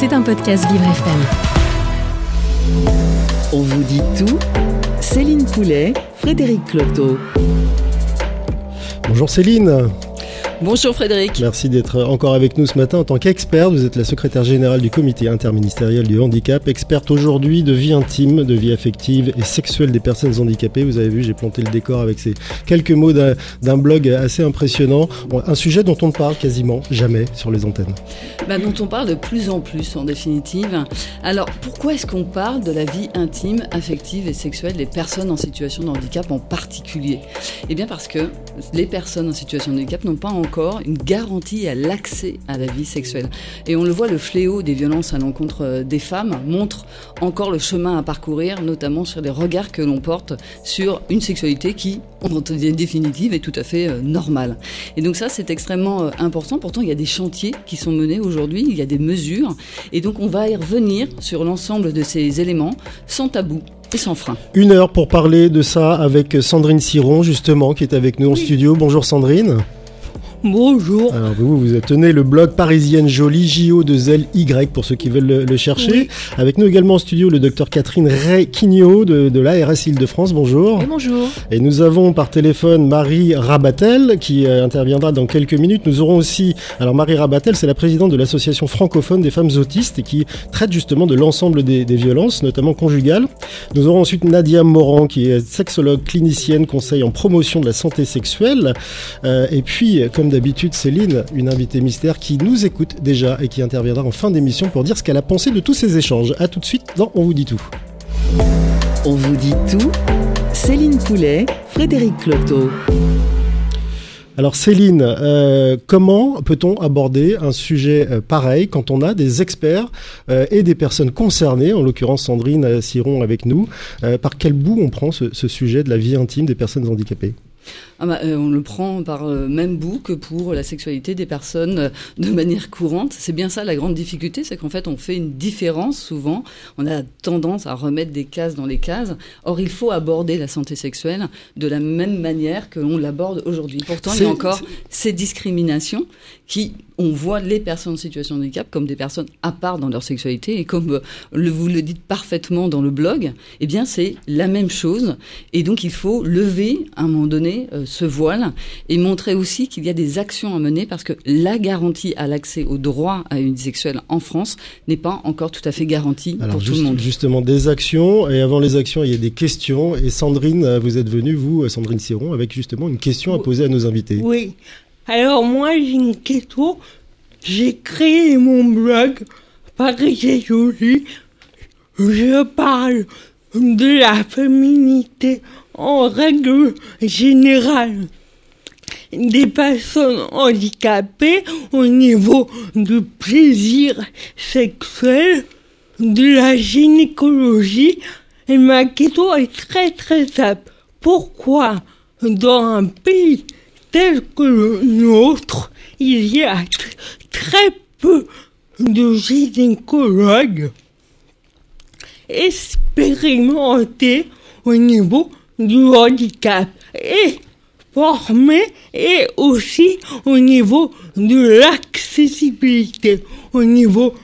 C'est un podcast Vivre FM. On vous dit tout Céline Poulet, Frédéric Cloteau. Bonjour Céline. Bonjour Frédéric. Merci d'être encore avec nous ce matin en tant qu'experte. Vous êtes la secrétaire générale du comité interministériel du handicap, experte aujourd'hui de vie intime, de vie affective et sexuelle des personnes handicapées. Vous avez vu, j'ai planté le décor avec ces quelques mots d'un blog assez impressionnant. un sujet dont on ne parle quasiment jamais sur les antennes. Bah, dont on parle de plus en plus en définitive. Alors pourquoi est-ce qu'on parle de la vie intime, affective et sexuelle des personnes en situation de handicap en particulier? Eh bien parce que les personnes en situation de handicap n'ont pas encore encore une garantie à l'accès à la vie sexuelle. Et on le voit, le fléau des violences à l'encontre euh, des femmes montre encore le chemin à parcourir, notamment sur les regards que l'on porte sur une sexualité qui, en définitive, est tout à fait euh, normale. Et donc ça, c'est extrêmement euh, important. Pourtant, il y a des chantiers qui sont menés aujourd'hui, il y a des mesures. Et donc on va y revenir sur l'ensemble de ces éléments sans tabou, et sans frein. Une heure pour parler de ça avec Sandrine Siron, justement, qui est avec nous en studio. Bonjour Sandrine. Bonjour. Alors vous, vous tenez le blog Parisienne Jolie, JO de Zel Y pour ceux qui veulent le, chercher. Avec nous également en studio le docteur Catherine Ray Quignot de, de l'ARS Île-de-France. Bonjour. Et bonjour. Et nous avons par téléphone Marie Rabatel qui euh, interviendra dans quelques minutes. Nous aurons aussi, alors Marie Rabatel, c'est la présidente de l'association francophone des femmes autistes et qui traite justement de l'ensemble des, violences, notamment conjugales. Nous aurons ensuite Nadia Moran qui est sexologue clinicienne, conseil en promotion de la santé sexuelle. Euh, et puis, comme d'habitude, Céline, une invitée mystère qui nous écoute déjà et qui interviendra en fin d'émission pour dire ce qu'elle a pensé de tous ces échanges. A tout de suite dans On vous dit tout. On vous dit tout. Céline Poulet, Frédéric Cloteau. Alors Céline, euh, comment peut-on aborder un sujet euh, pareil quand on a des experts euh, et des personnes concernées, en l'occurrence Sandrine Siron avec nous, par quel bout on prend ce sujet de la vie intime des personnes handicapées? Ah bah, euh, on le prend par le même bout que pour la sexualité des personnes euh, de manière courante. C'est bien ça la grande difficulté, c'est qu'en fait on fait une différence souvent. On a tendance à remettre des cases dans les cases. Or il faut aborder la santé sexuelle de la même manière que l'on l'aborde aujourd'hui. Pourtant il y a encore ces discriminations qui on voit les personnes en situation de handicap comme des personnes à part dans leur sexualité et comme euh, vous le dites parfaitement dans le blog, eh bien c'est la même chose et donc il faut lever à un moment donné euh, ce voile et montrer aussi qu'il y a des actions à mener parce que la garantie à l'accès au droit à une vie sexuelle en France n'est pas encore tout à fait garantie pour tout le monde. Justement des actions et avant les actions il y a des questions et Sandrine euh, vous êtes venue vous Sandrine Siron avec justement une question à poser à nos invités. Oui. Alors moi j'ai une question. J'ai créé mon blog Paris Jolie. Je parle de la féminité en règle générale des personnes handicapées au niveau du plaisir sexuel, de la gynécologie. Ma question est très très simple. Pourquoi dans un pays tel que le nôtre, il y a très peu de gynécologues expérimentés au niveau du handicap et formés et aussi au niveau de l'accessibilité, au niveau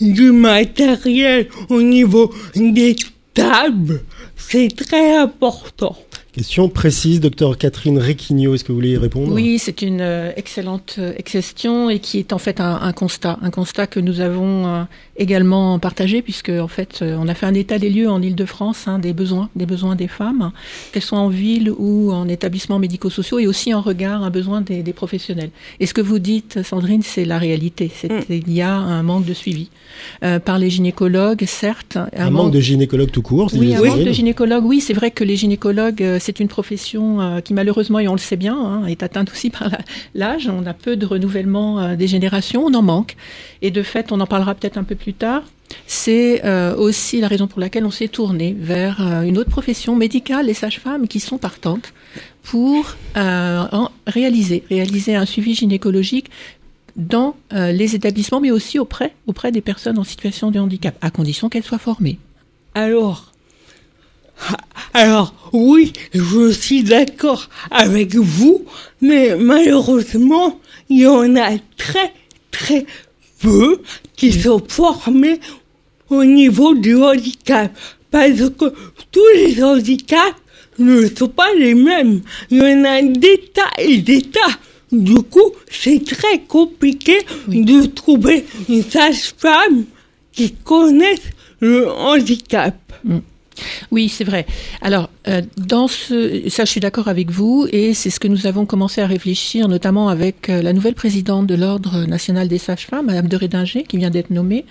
du matériel, au niveau des tables. C'est très important. Question précise, docteur Catherine Requigno, est-ce que vous voulez y répondre Oui, c'est une euh, excellente euh, question et qui est en fait un, constat, un constat que nous avons euh, également partagé puisque en fait on a fait un état des lieux en Île-de-France hein, des besoins, des besoins des femmes, qu'elles soient en ville ou en établissements médico-sociaux et aussi en regard un besoin des, professionnels. Et ce que vous dites, Sandrine, c'est la réalité. C'est, mm. Il y a un manque de suivi par les gynécologues, certes. Un, manque, de gynécologues tout court. Oui, un manque de gynécologues. Oui, c'est vrai que les gynécologues c'est une profession euh, qui malheureusement, et on le sait bien, hein, est atteinte aussi par l'âge. On a peu de renouvellement euh, des générations, on en manque. Et de fait, on en parlera peut-être un peu plus tard. C'est euh, aussi la raison pour laquelle on s'est tourné vers une autre profession médicale, les sages-femmes, qui sont partantes pour réaliser, réaliser un suivi gynécologique dans les établissements, mais aussi auprès, auprès des personnes en situation de handicap, à condition qu'elles soient formées. Alors, alors, oui, je suis d'accord avec vous, mais malheureusement, il y en a très, très peu qui sont formés au niveau du handicap. Parce que tous les handicaps ne sont pas les mêmes. Il y en a des tas et des tas. Du coup, c'est très compliqué de trouver une sage-femme qui connaisse le handicap. Oui, c'est vrai. Alors, dans ce, ça, je suis d'accord avec vous, et c'est ce que nous avons commencé à réfléchir, notamment avec euh, la nouvelle présidente de l'Ordre national des sages-femmes, Madame de Rédinger, qui vient d'être nommée,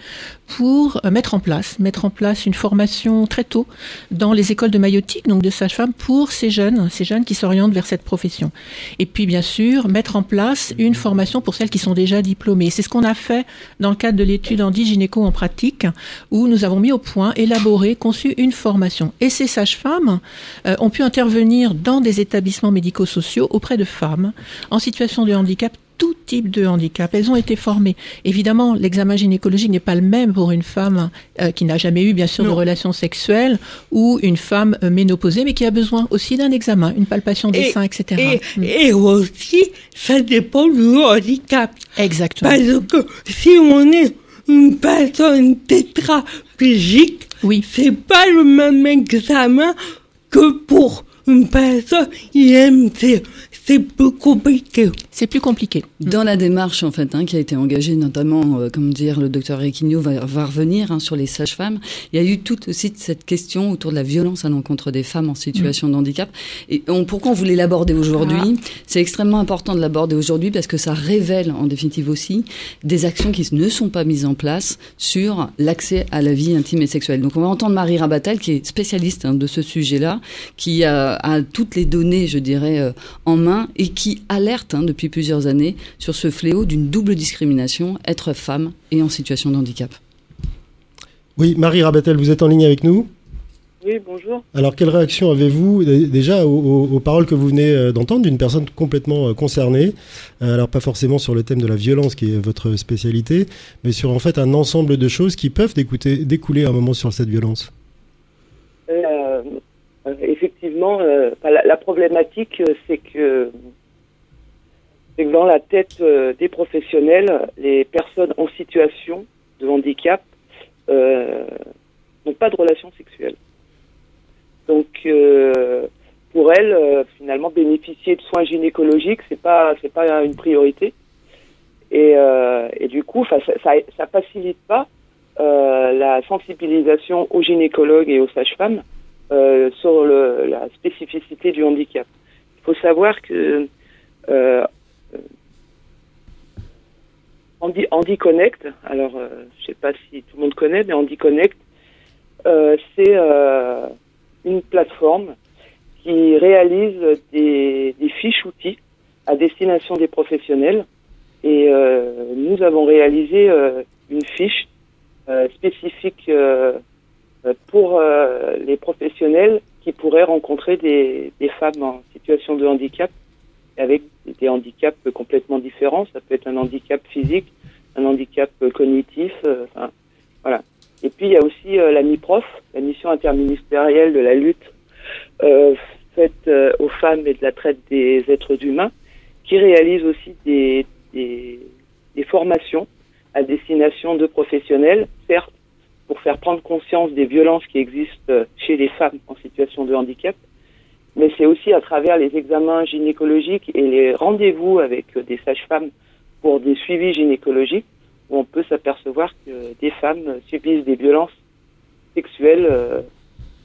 pour euh, mettre en place, mettre en place une formation très tôt dans les écoles de maïotique, donc de sages-femmes, pour ces jeunes, ces jeunes qui s'orientent vers cette profession. Et puis, bien sûr, mettre en place une formation pour celles qui sont déjà diplômées. C'est ce qu'on a fait dans le cadre de l'étude Andy Gynéco en pratique, où nous avons mis au point, élaboré, conçu une formation. Et ces sages-femmes euh, ont pu intervenir dans des établissements médico-sociaux auprès de femmes en situation de handicap tout type de handicap. Elles ont été formées. Évidemment, l'examen gynécologique n'est pas le même pour une femme euh, qui n'a jamais eu, bien sûr, de relations sexuelles ou une femme euh, ménopausée, mais qui a besoin aussi d'un examen, une palpation des Et- seins, etc. Et, Mm. et aussi, ça dépend du handicap. Exactement. Parce que si on est une personne tétraplégique, Oui. c'est pas le même examen que pour IMC. C'est plus compliqué. C'est plus compliqué. Dans la démarche en fait hein, qui a été engagée notamment, euh, comme dire le docteur Requigno va, va revenir hein, sur les sages-femmes, il y a eu toute aussi cette question autour de la violence à l'encontre des femmes en situation de handicap. Et on, pourquoi on voulait l'aborder aujourd'hui C'est extrêmement important de l'aborder aujourd'hui parce que ça révèle en définitive aussi des actions qui ne sont pas mises en place sur l'accès à la vie intime et sexuelle. Donc on va entendre Marie Rabatel qui est spécialiste hein, de ce sujet-là, qui a, a toutes les données, je dirais, euh, en main et qui alerte hein, depuis plusieurs années sur ce fléau d'une double discrimination, être femme et en situation de handicap. Oui, Marie Rabatel, vous êtes en ligne avec nous? Oui, bonjour. Alors, quelle réaction avez-vous déjà aux, aux- aux paroles que vous venez euh, d'entendre d'une personne complètement euh, concernée? Alors, pas forcément sur le thème de la violence qui est votre spécialité, mais sur en fait un ensemble de choses qui peuvent découler à un moment sur cette violence? Euh, effectivement, euh, la, problématique, euh, c'est que, que dans la tête euh, des professionnels, les personnes en situation de handicap euh, n'ont pas de relation sexuelle. Donc, euh, pour elles, euh, finalement, bénéficier de soins gynécologiques, c'est pas, c'est pas une priorité. Et, euh, et du coup, ça, ça, ça facilite pas euh, la sensibilisation aux gynécologues et aux sages-femmes euh, sur le, la spécificité du handicap. Il faut savoir que euh, Handi, Handi Connect, alors euh, je sais pas si tout le monde connaît, mais Handi Connect, euh, c'est euh, une plateforme qui réalise des, des fiches outils à destination des professionnels. Et nous avons réalisé une fiche spécifique pour euh, les professionnels qui pourraient rencontrer des, des femmes en situation de handicap avec des handicaps complètement différents. Ça peut être un handicap physique, un handicap euh, cognitif, euh, enfin, voilà. Et puis il y a aussi euh, la MIPROF, la mission interministérielle de la lutte euh, faite euh, aux femmes et de la traite des êtres humains, qui réalise aussi des, des, des formations à destination de professionnels, certes pour faire prendre conscience des violences qui existent euh, chez les femmes en situation de handicap, mais c'est aussi à travers les examens gynécologiques et les rendez-vous avec euh, des sages-femmes pour des suivis gynécologiques où on peut s'apercevoir que des femmes euh, subissent des violences sexuelles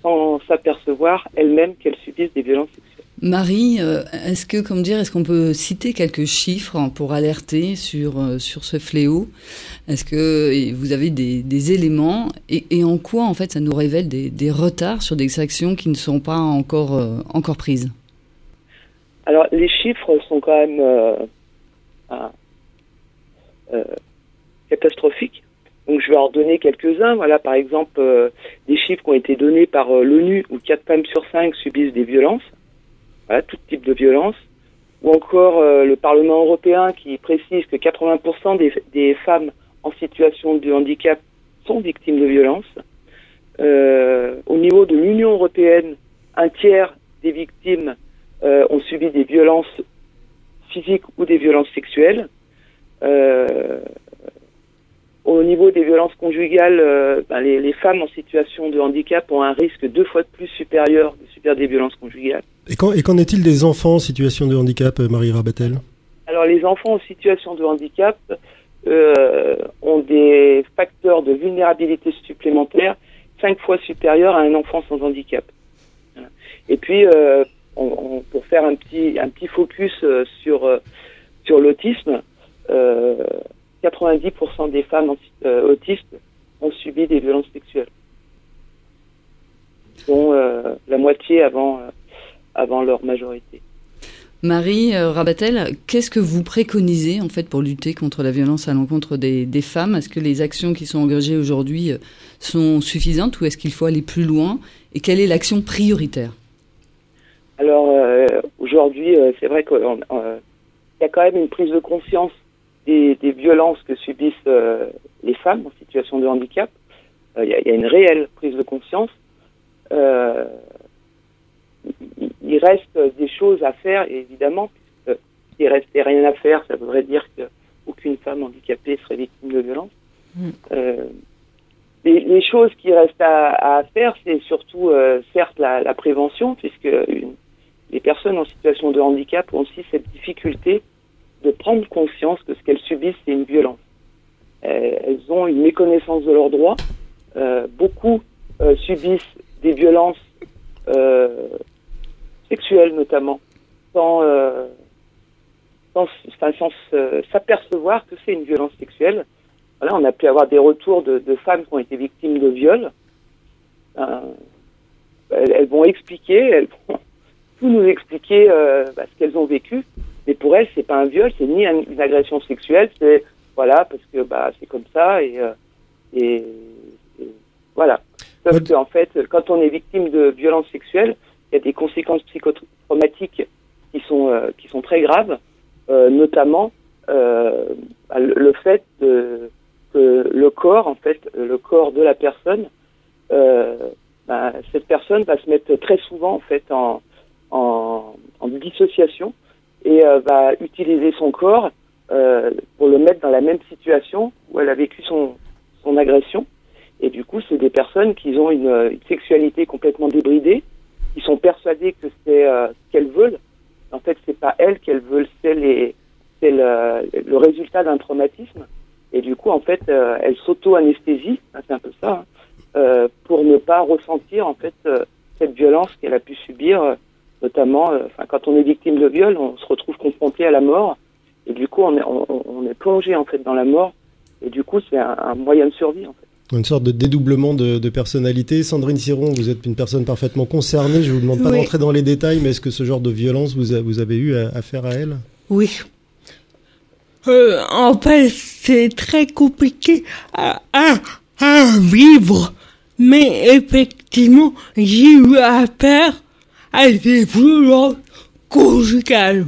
sans s'apercevoir elles-mêmes qu'elles subissent des violences sexuelles. Marie, euh, est-ce que, comme dire, est-ce qu'on peut citer quelques chiffres hein, pour alerter sur euh, ce fléau? Est-ce que vous avez des, éléments? Et, en quoi en fait ça nous révèle des, retards sur des actions qui ne sont pas encore euh, encore prises? Alors, les chiffres sont quand même catastrophiques. Donc, je vais en donner quelques-uns. Voilà, par exemple, des chiffres qui ont été donnés par l'ONU où 4 femmes sur 5 subissent des violences. Voilà, tout type de violence. Ou encore euh, le Parlement européen qui précise que 80% des, femmes en situation de handicap sont victimes de violences. Euh, au niveau de l'Union européenne, un tiers des victimes euh, ont subi des violences physiques ou des violences sexuelles. Euh, au niveau des violences conjugales, euh, ben, les, les, femmes en situation de handicap ont un risque deux fois de plus supérieur de subir des violences conjugales. Et qu'en, est-il des enfants en situation de handicap, Marie Rabatel Alors les enfants en situation de handicap euh, ont des facteurs de vulnérabilité supplémentaires cinq fois supérieurs à un enfant sans handicap. Et puis, euh, on, pour faire un petit, un petit focus euh, sur, euh, sur l'autisme, 90% des femmes autistes ont subi des violences sexuelles, dont la moitié avant, avant leur majorité. Marie Rabatel, qu'est-ce que vous préconisez en fait pour lutter contre la violence à l'encontre des, des, femmes? Est-ce que les actions qui sont engagées aujourd'hui sont suffisantes ou est-ce qu'il faut aller plus loin? Et quelle est l'action prioritaire? Alors euh, aujourd'hui, euh, c'est vrai qu'il euh, y a quand même une prise de conscience des, des violences que subissent les femmes en situation de handicap. Il y, y, a une réelle prise de conscience. il reste des choses à faire, évidemment. S'il restait rien à faire, ça voudrait dire qu'aucune femme handicapée serait victime de violence. Mm. Les, les, choses qui restent à, à faire, c'est surtout, certes, la, la, prévention, puisque une, les personnes en situation de handicap ont aussi cette difficulté de prendre conscience que ce qu'elles subissent, c'est une violence. Euh, elles ont une méconnaissance de leurs droits. Euh, beaucoup euh, subissent des violences sexuelles notamment, sans, sans, sans s'apercevoir que c'est une violence sexuelle. Voilà, on a pu avoir des retours de, femmes qui ont été victimes de viols. Elles, vont expliquer, elles vont nous expliquer bah, ce qu'elles ont vécu. Mais pour elles, c'est pas un viol, c'est ni une agression sexuelle, c'est voilà parce que bah c'est comme ça et, euh, et, voilà. Parce qu'en fait, quand on est victime de violences sexuelles, il y a des conséquences psychotraumatiques qui sont euh, qui sont très graves, notamment bah, le fait de, que le corps, en fait, le corps de la personne, bah, cette personne va se mettre très souvent en fait en en, en dissociation et euh, va utiliser son corps euh, pour le mettre dans la même situation où elle a vécu son, son agression. Et du coup, c'est des personnes qui ont une, une, sexualité complètement débridée, qui sont persuadées que c'est euh, ce qu'elles veulent. En fait, c'est pas elles qu'elles veulent, c'est c'est le, résultat d'un traumatisme. Et du coup, en fait, euh, elles s'auto-anesthésient, hein, c'est un peu ça, hein, euh, pour ne pas ressentir en fait euh, cette violence qu'elle a pu subir notamment, euh, quand on est victime de viol, on se retrouve confronté à la mort, et du coup, on est, on, est plongé en fait dans la mort, et du coup, c'est un, moyen de survie en fait. Une sorte de dédoublement de, de, personnalité. Sandrine Siron, vous êtes une personne parfaitement concernée. Je vous demande pas d'entrer dans les détails, mais est-ce que ce genre de violence, vous, vous avez eu affaire à, elle? Oui. Euh, en fait, c'est très compliqué à, à, à, vivre. Mais effectivement, j'ai eu affaire à des violences conjugales.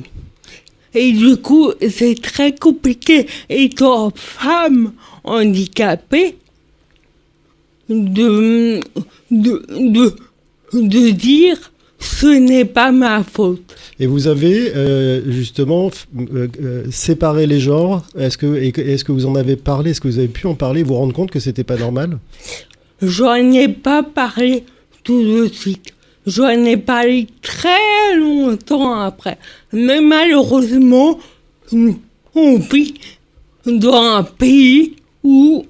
Et du coup, c'est très compliqué, étant femme handicapée, de, de, de, de dire ce n'est pas ma faute. Et vous avez euh, justement euh, euh, séparé les genres. Est-ce que est-ce que vous en avez parlé? Est-ce que vous avez pu en parler Vous rendre compte que c'était pas normal? J'en ai pas parlé tout de suite. J'en ai parlé très longtemps après. Mais malheureusement, on vit dans un pays où,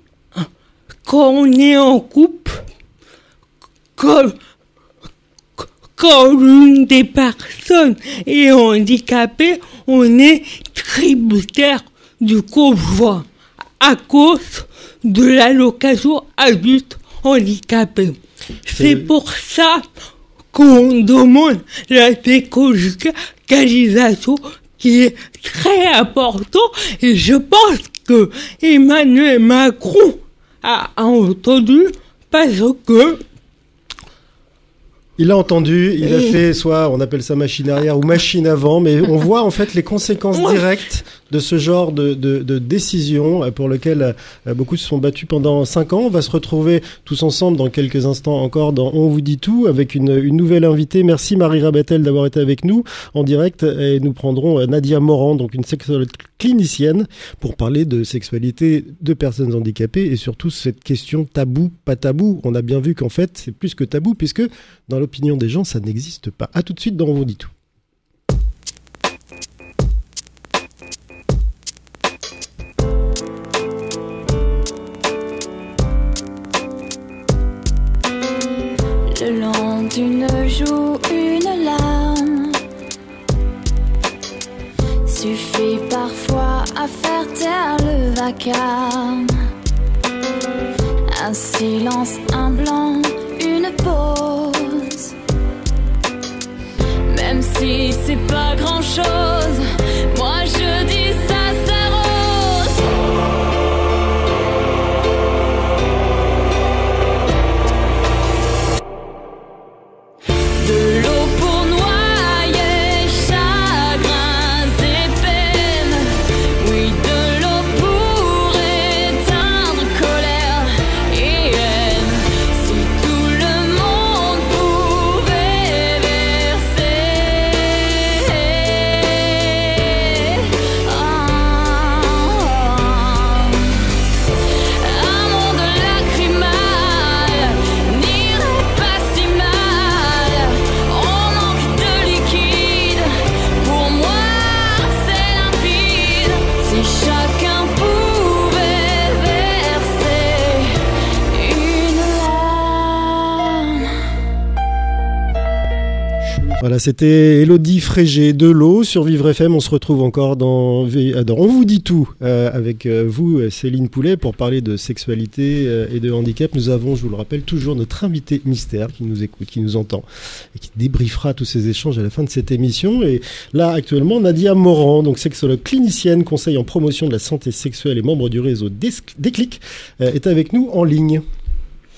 quand on est en couple, quand, quand l'une des personnes est handicapée, on est tributaire du conjoint à cause de l'allocation adulte handicapé. C'est pour ça qu'on demande la déconjugalisation qui est très important et je pense que Emmanuel Macron a entendu parce que il a entendu, il a fait soit on appelle ça machine arrière ou machine avant, mais on voit en fait les conséquences directes de ce genre de, décision pour lequel beaucoup se sont battus pendant cinq ans. On va se retrouver tous ensemble dans quelques instants encore dans On vous dit tout avec une, nouvelle invitée. Merci Marie Rabatel d'avoir été avec nous en direct et nous prendrons Nadia Morand, donc une sexologue clinicienne, pour parler de sexualité de personnes handicapées et surtout cette question tabou, pas tabou. On a bien vu qu'en fait c'est plus que tabou puisque dans l'opinion des gens ça n'existe pas. À tout de suite dans On vous dit tout. Le long d'une joue, une larme suffit parfois à faire taire le vacarme. Un silence, un blanc, une pause. Même si c'est pas grand chose, c'était Elodie Frégé de l'eau sur Vivre FM. On se retrouve encore dans, euh, dans On vous dit tout euh, avec euh, vous, Céline Poulet, pour parler de sexualité euh, et de handicap. Nous avons, je vous le rappelle, toujours notre invité mystère qui nous écoute, qui nous entend et qui débriefera tous ces échanges à la fin de cette émission. Et là, actuellement, Nadia Morand, donc sexologue clinicienne, conseil en promotion de la santé sexuelle et membre du réseau Déclic, euh, est avec nous en ligne.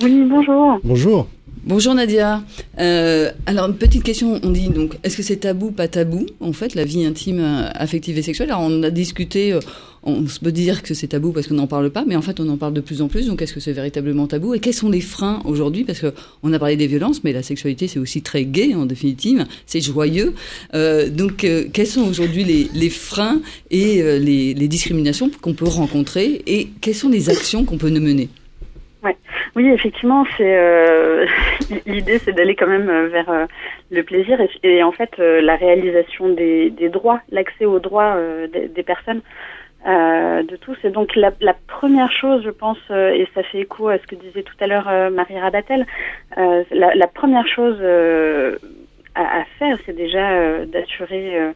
Oui, bonjour. Bonjour. Bonjour Nadia. Euh, alors une petite question, on dit donc est-ce que c'est tabou, pas tabou en fait la vie intime, euh, affective et sexuelle? Alors on a discuté, euh, on peut dire que c'est tabou parce qu'on n'en parle pas, mais en fait on en parle de plus en plus. Donc est-ce que c'est véritablement tabou? Et quels sont les freins aujourd'hui? Parce que on a parlé des violences, mais la sexualité c'est aussi très gay en définitive, c'est joyeux. Euh, donc euh, quels sont aujourd'hui les, les freins et les, les discriminations qu'on peut rencontrer et quelles sont les actions qu'on peut mener? Oui, effectivement, c'est euh, l'idée, c'est d'aller quand même euh, vers euh, le plaisir et, et en fait euh, la réalisation des, des droits, l'accès aux droits euh, des, des personnes, de tous. Et donc la, la première chose, je pense, et ça fait écho à ce que disait tout à l'heure Marie Rabatel, la, la première chose à, à faire, c'est déjà d'assurer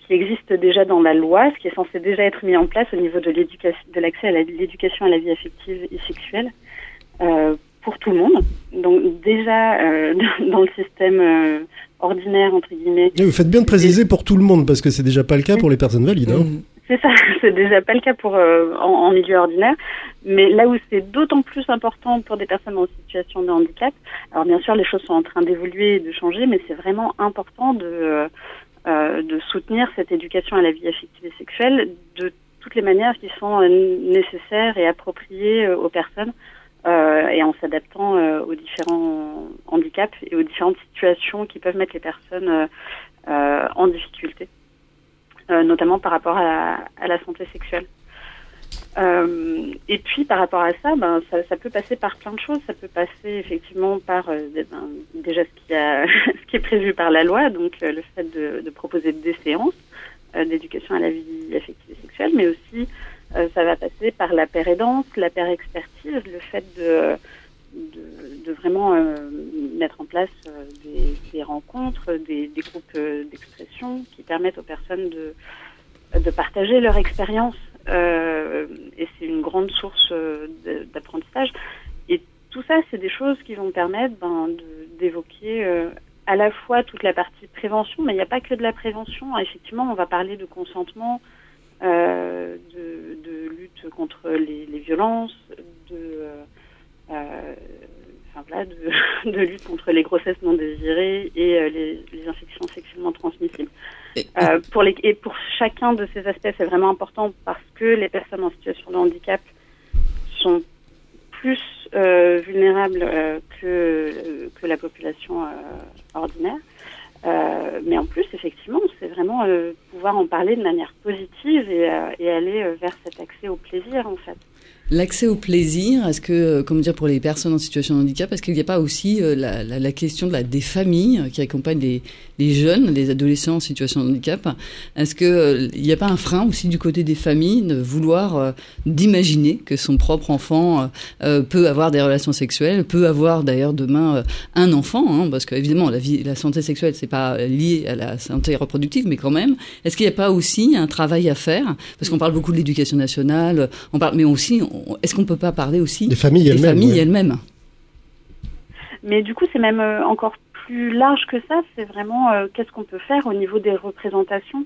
ce qui existe déjà dans la loi, ce qui est censé déjà être mis en place au niveau de l'éducation, de l'accès à l'éducation à la vie affective et sexuelle pour tout le monde. Donc déjà euh, dans le système euh, ordinaire entre guillemets, Et vous faites bien de préciser pour tout le monde parce que c'est déjà pas le cas pour les personnes valides. hein. Mhm. c'est ça, c'est déjà pas le cas pour euh, en, en milieu ordinaire, mais là où c'est d'autant plus important pour des personnes en situation de handicap. Alors bien sûr, les choses sont en train d'évoluer et de changer, mais c'est vraiment important de euh, euh, de soutenir cette éducation à la vie affective et sexuelle de toutes les manières qui sont euh, nécessaires et appropriées euh, aux personnes euh, et en s'adaptant euh, aux différents handicaps et aux différentes situations qui peuvent mettre les personnes euh, en difficulté, notamment par rapport à la, à la santé sexuelle. Et puis par rapport à ça, ben, ça, ça peut passer par plein de choses. Ça peut passer effectivement par ben, déjà ce qui, a, ce qui est prévu par la loi, donc le fait de, proposer des séances d'éducation à la vie affective et sexuelle, mais aussi ça va passer par la pérédance, la expertise, le fait de, vraiment euh, mettre en place euh, des, rencontres, des, groupes euh, d'expression qui permettent aux personnes de, partager leur expérience. Euh, et c'est une grande source euh, d'apprentissage. Et tout ça, c'est des choses qui vont permettre ben, d'évoquer euh, à la fois toute la partie prévention, mais il n'y a pas que de la prévention. Effectivement, on va parler de consentement, euh, de, de lutte contre les, les violences, de, euh, euh, enfin, voilà, de, de lutte contre les grossesses non désirées et euh, les, les infections sexuellement transmissibles. Euh, pour les, et pour chacun de ces aspects, c'est vraiment important parce que les personnes en situation de handicap sont plus euh, vulnérables euh, que, que la population euh, ordinaire. Euh, mais en plus, effectivement, c'est vraiment euh, pouvoir en parler de manière positive et, euh, et aller euh, vers cet accès au plaisir, en fait. L'accès au plaisir, est-ce que, euh, comment dire, pour les personnes en situation de handicap, est-ce qu'il n'y a pas aussi euh, la, la, la question de la, des familles euh, qui accompagnent les, les jeunes, les adolescents en situation de handicap? Est-ce qu'il n'y a pas un frein aussi du côté des familles de vouloir, d'imaginer que son propre enfant peut avoir des relations sexuelles, peut avoir d'ailleurs demain un enfant, hein, parce qu'évidemment la, vie, la santé sexuelle c'est pas lié à la santé reproductive, mais quand même, est-ce qu'il n'y a pas aussi un travail à faire? Parce qu'on parle beaucoup de l'éducation nationale, on parle, mais aussi, est-ce qu'on peut pas parler aussi Des familles des elles-mêmes. familles ouais. elles-mêmes Mais du coup, c'est même euh, encore plus large que ça. C'est vraiment euh, qu'est-ce qu'on peut faire au niveau des représentations,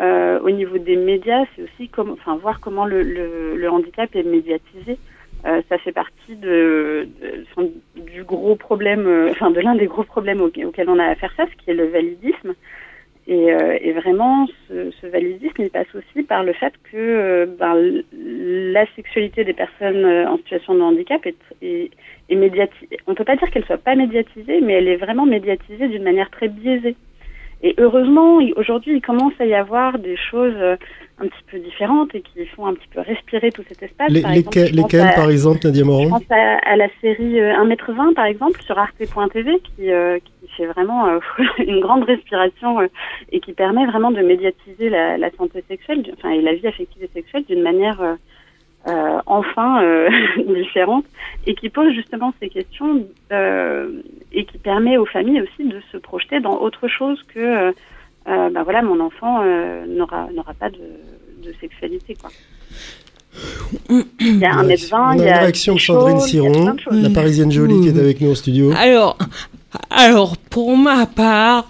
euh, au niveau des médias. C'est aussi comme, enfin, voir comment le, le, le handicap est médiatisé. Euh, ça fait partie de, du gros problème, euh, enfin de l'un des gros problèmes auquel on a à faire face, qui est le validisme. Et, euh, et vraiment, ce, ce validisme, il passe aussi par le fait que euh, ben, la sexualité des personnes euh, en situation de handicap est, est, est médiatisée. On peut pas dire qu'elle soit pas médiatisée, mais elle est vraiment médiatisée d'une manière très biaisée. Et heureusement, aujourd'hui, il commence à y avoir des choses euh, un petit peu différentes et qui font un petit peu respirer tout cet espace. Les- Par exemple, lesquelles, je lesquelles, à- par exemple, Nadia je Moran pense à, à la série euh, 1m20 par exemple sur arte.tv qui, euh, qui fait vraiment euh, une grande respiration euh, et qui permet vraiment de médiatiser la, la santé sexuelle, enfin et la vie affective et sexuelle d'une manière euh, enfin euh, différente et qui pose justement ces questions euh, et qui permet aux familles aussi de se projeter dans autre chose que ben voilà mon enfant euh, n'aura n'aura pas de, de sexualité quoi. Il y a un On il a y une a réaction de Sandrine Siron, la parisienne jolie qui est avec nous au studio. Alors, alors pour ma part,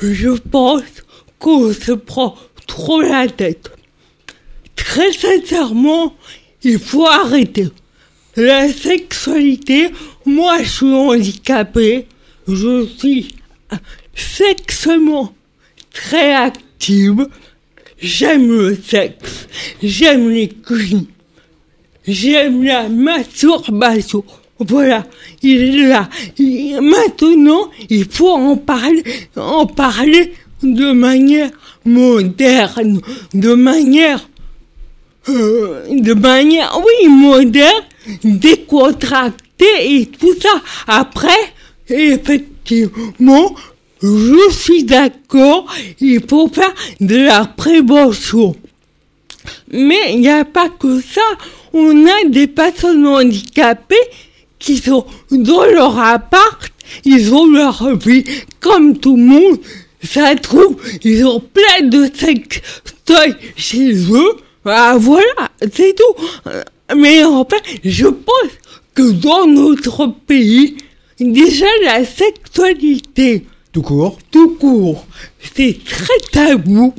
je pense qu'on se prend trop la tête. Très sincèrement, il faut arrêter. La sexualité, moi je suis handicapée, je suis sexuellement très active, j'aime le sexe, j'aime les cuisines, J'aime la masturbation. Voilà, il est là. Maintenant, il faut en parler, en parler de manière moderne, de manière, euh, de manière, oui, moderne, décontractée et tout ça. Après, effectivement, je suis d'accord, il faut faire de la prévention. Mais il n'y a pas que ça. On a des personnes handicapées qui sont dans leur appart, ils ont leur vie comme tout le monde. Ça trouve, ils ont plein de sextoys chez eux. Ah, voilà, c'est tout. Euh, Mais en fait, je pense que dans notre pays, déjà la sexualité, Tout court. tout court, c'est très tabou.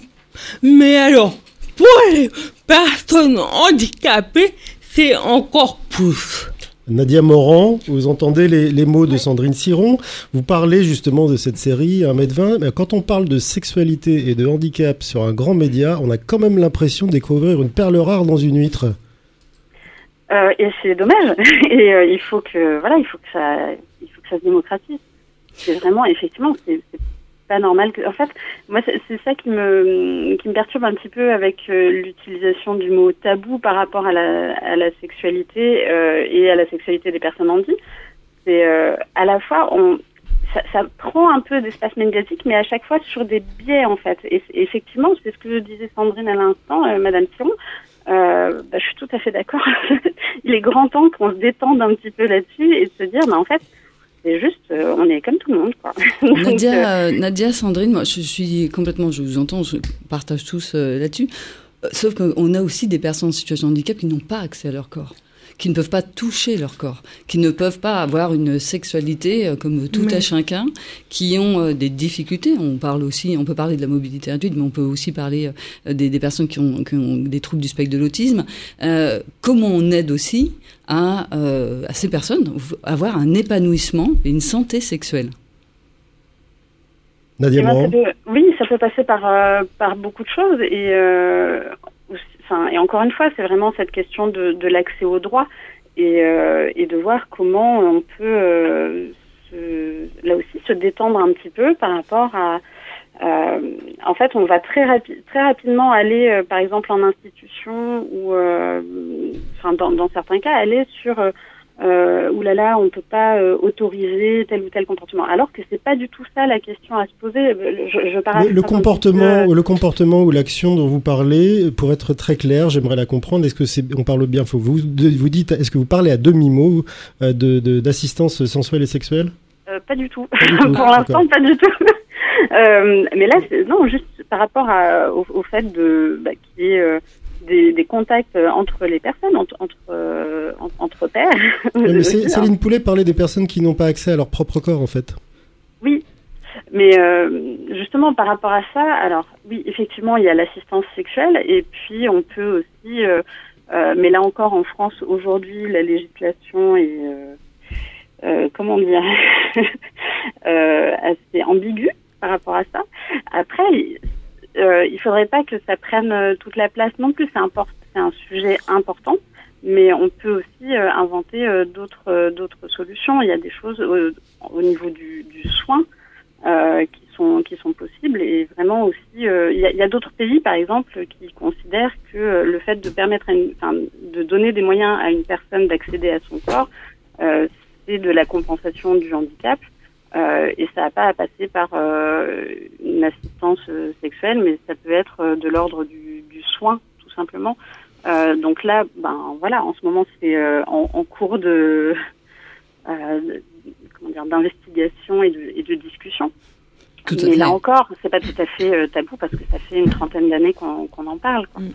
Mais alors, pour les personnes handicapées, c'est encore plus. Nadia Moran, vous entendez les, les mots de Sandrine Siron. Vous parlez justement de cette série 1m20. Mais quand on parle de sexualité et de handicap sur un grand média, on a quand même l'impression de découvrir une perle rare dans une huître. Euh, et c'est dommage. Et euh, il faut que voilà, il faut que ça, il faut que ça se démocratise. C'est vraiment, effectivement, c'est pas normal que. En fait, moi, c'est ça qui me qui me perturbe un petit peu avec euh, l'utilisation du mot tabou par rapport à la à la sexualité euh, et à la sexualité des personnes handies. C'est euh, à la fois on ça, prend un peu d'espace médiatique, mais à chaque fois sur des biais en fait. Et, effectivement, c'est ce que disait Sandrine à l'instant, Madame. Euh, bah, je suis tout à fait d'accord. Il est grand temps qu'on se détende un petit peu là-dessus et de se dire, mais en fait, c'est juste, euh, on est comme tout le monde, quoi. Donc, euh, Nadia, euh, Nadia, Sandrine, moi je suis complètement, je vous entends, je partage tous euh, là-dessus. Sauf qu'on a aussi des personnes en situation de handicap qui n'ont pas accès à leur corps, qui ne peuvent pas toucher leur corps, qui ne peuvent pas avoir une sexualité euh, comme tout Oui. à chacun, qui ont euh, des difficultés. On parle aussi, on peut parler de la mobilité réduite, mais on peut aussi parler euh, des, des personnes qui ont, qui ont des troubles du spectre de l'autisme. Euh, comment on aide aussi à, euh, à ces personnes à avoir un épanouissement et une santé sexuelle? Nadia Eh ben, ça peut- oui, ça peut passer par, euh, par beaucoup de choses. Et, euh, et encore une fois, c'est vraiment cette question de, de l'accès au droit et, euh, et de voir comment on peut, euh, se- là aussi, se détendre un petit peu par rapport à. euh, en fait, on va très, rapi- très rapidement aller, euh, par exemple, en institution ou, euh, enfin, dans, dans certains cas, aller sur. Euh, euh, oulala, on ne peut pas euh, autoriser tel ou tel comportement. Alors que c'est pas du tout ça la question à se poser. Je, je paraphrase Le, comportement, peu. le comportement ou l'action dont vous parlez, pour être très clair, j'aimerais la comprendre. Est-ce que c'est, on parle bien Faut vous vous dites, est-ce que vous parlez à demi mot euh, de, d'assistance sensuelle et sexuelle? Euh, pas du tout. Pas du tout, Pour l'instant, pas du tout. Euh, mais là, c'est- non, juste par rapport à, au, au fait de bah, qu'il y ait euh, des, des contacts euh, entre les personnes, entre entre, euh, en- entre pairs. Mais Aussi, hein. Céline Poulet parlait des personnes qui n'ont pas accès à leur propre corps, en fait. Oui, mais euh, justement par rapport à ça, alors oui, effectivement, il y a l'assistance sexuelle et puis on peut aussi, euh, euh, mais là encore en France aujourd'hui, la législation est, comment dire, assez ambiguë par rapport à ça. Après, euh, il faudrait pas que ça prenne euh, toute la place non plus. C'est c'est un sujet important. Mais on peut aussi euh, inventer euh, d'autres d'autres solutions. Il y a des choses au niveau du, du soin qui sont qui sont possibles et vraiment aussi il y a, a d'autres pays par exemple qui considèrent que le fait de permettre à une, de donner des moyens à une personne d'accéder à son corps c'est de la compensation du handicap et ça n'a pas à passer par euh, une assistance euh, sexuelle mais ça peut être euh, de l'ordre du, du soin tout simplement euh, donc là ben voilà en ce moment c'est euh, en, en cours de euh, de- comment dire d'investigation et de, et de discussion. Tout Mais là encore, c'est pas tout à fait euh, tabou parce que ça fait une trentaine d'années qu'on en parle. quoi. Mm.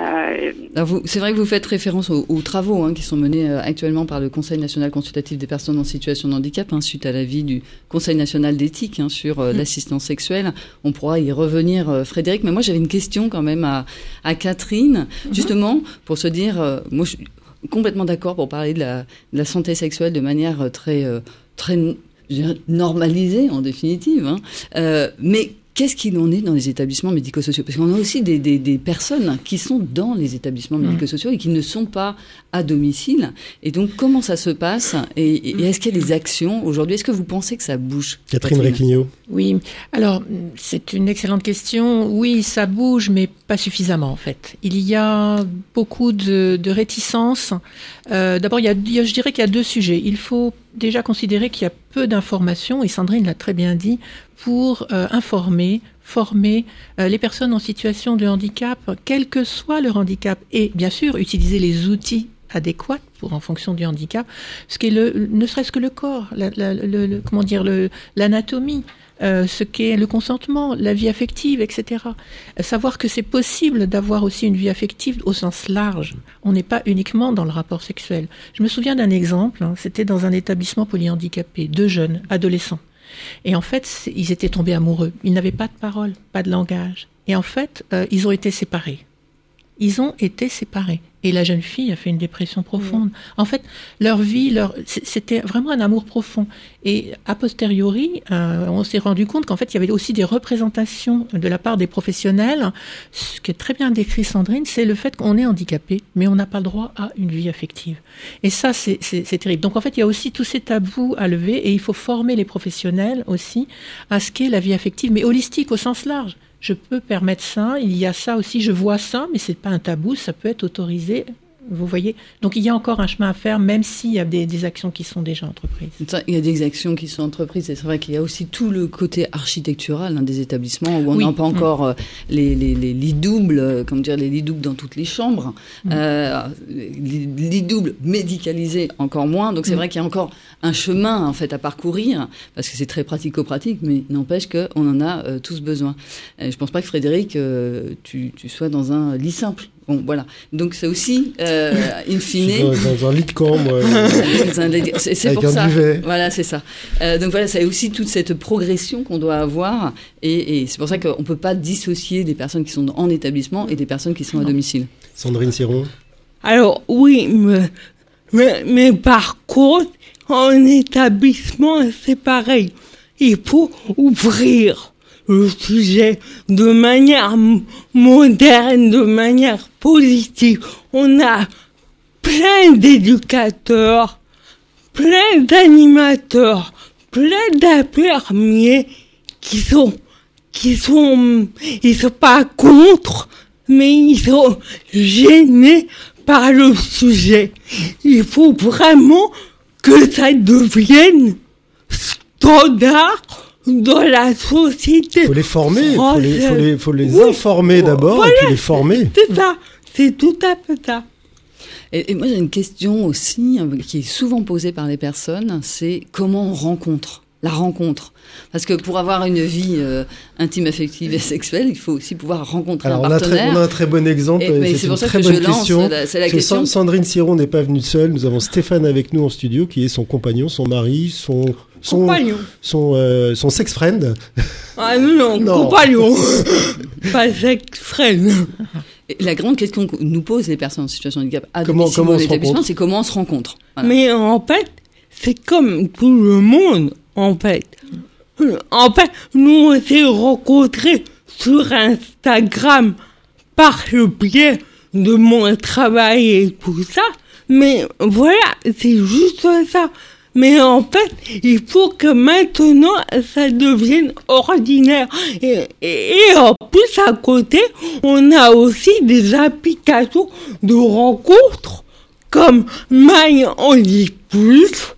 Euh, vous- C'est vrai que vous faites référence aux, aux travaux hein, qui sont menés euh, actuellement par le Conseil national consultatif des personnes en situation de handicap, hein, suite à l'avis du Conseil national d'éthique hein, sur euh, l'assistance sexuelle. On pourra y revenir, Frédéric. Mais moi, j'avais une question quand même à, à Catherine, justement, pour se dire, moi, je suis complètement d'accord pour parler de la, de la santé sexuelle de manière très, très normalisée, en définitive. hein. Euh, mais Qu'est-ce qu'il en est dans les établissements médico-sociaux? Parce qu'on a aussi des, des, des personnes qui sont dans les établissements médico-sociaux et qui ne sont pas à domicile. Et donc, comment ça se passe? Et, et est-ce qu'il y a des actions aujourd'hui? Est-ce que vous pensez que ça bouge Catherine Réquignot. Oui, alors c'est une excellente question. Oui, ça bouge, mais pas suffisamment en fait. Il y a beaucoup de, de réticences. Euh, D'abord, il y a, il y a- je dirais qu'il y a deux sujets. Il faut déjà considérer qu'il y a peu d'informations, et Sandrine l'a très bien dit, pour euh, informer, former euh, les personnes en situation de handicap, quel que soit leur handicap, et bien sûr utiliser les outils adéquats pour en fonction du handicap, ce qui est le, ne serait-ce que le corps, la, la- le, le- comment dire, l'anatomie, euh, ce qu'est le consentement, la vie affective, etc. Savoir que c'est possible d'avoir aussi une vie affective au sens large. On n'est pas uniquement dans le rapport sexuel. Je me souviens d'un exemple, hein, c'était dans un établissement polyhandicapé, deux jeunes, adolescents. Et en fait, ils étaient tombés amoureux. Ils n'avaient pas de parole, pas de langage. Et en fait, euh, ils ont été séparés. Ils ont été séparés. Et la jeune fille a fait une dépression profonde. En fait, leur vie, leur, c'était vraiment un amour profond. Et a posteriori, euh, on s'est rendu compte qu'en fait, il y avait aussi des représentations de la part des professionnels. Ce qui est très bien décrit, Sandrine, c'est le fait qu'on est handicapé, mais on n'a pas le droit à une vie affective. Et ça, c'est terrible. Donc, en fait, il y a aussi tous ces tabous à lever et il faut former les professionnels aussi à ce qu'est la vie affective, mais holistique au sens large. Je peux permettre ça, il y a ça aussi, je vois ça, mais c'est pas un tabou, ça peut être autorisé. Vous voyez Donc il y a encore un chemin à faire, même s'il y a des, des actions qui sont déjà entreprises. Il y a des actions qui sont entreprises et c'est vrai qu'il y a aussi tout le côté architectural hein, des établissements où on Oui. n'a pas encore euh, les, les, les lits doubles, euh, comme dire les lits doubles dans toutes les chambres, Mm. euh, les lits doubles médicalisés encore moins. Donc c'est Mm. vrai qu'il y a encore un chemin en fait à parcourir parce que c'est très pratico-pratique, mais n'empêche qu'on en a euh, tous besoin. Et je pense pas que Frédéric, euh, tu, tu sois dans un lit simple. Bon, voilà. Donc c'est aussi, euh, in fine, Dans, dans un lit de délire. c'est pour un ça. duvet. Voilà, c'est ça. Euh, donc voilà, c'est aussi toute cette progression qu'on doit avoir, et, et c'est pour ça qu'on peut pas dissocier des personnes qui sont en établissement et des personnes qui sont à domicile. Sandrine Siron. Alors oui, mais, mais, mais par contre, en établissement, c'est pareil. Il faut ouvrir le sujet de manière moderne, de manière positive. On a plein d'éducateurs, plein d'animateurs, plein d'infirmiers qui sont, qui sont, ils sont pas contre, mais ils sont gênés par le sujet. Il faut vraiment que ça devienne standard dans la société. Il faut les former, il faut française. les, faut les, faut les Oui. informer d'abord Voilà. et puis les former. C'est ça, c'est tout à fait ça. Et, et moi, j'ai une question aussi euh, qui est souvent posée par les personnes, c'est comment on rencontre la rencontre. Parce que pour avoir une vie euh, intime, affective et sexuelle, il faut aussi pouvoir rencontrer Alors un on a, très, on a un très bon exemple, Et- et mais c'est pour ça très que bonne je lance question. la- question. Sa- Sandrine Siron n'est pas venue seule, nous avons Stéphane avec nous en studio qui est son compagnon, son mari, son son Compagnon. son, euh, son sex friend. Ah non, non, Non. compagnon. Pas extrême. Et La grande question que nous posent les personnes en situation de handicap à Comment- comment on c'est comment on se rencontre. Voilà. Mais en fait, c'est comme tout le monde, en fait. En nous, on s'est rencontrés sur Instagram par le biais de mon travail et tout ça. Mais voilà, c'est juste ça. Mais en fait, il faut que maintenant, ça devienne ordinaire. Et en plus, à côté, on a aussi des applications de rencontres comme My Only Plus,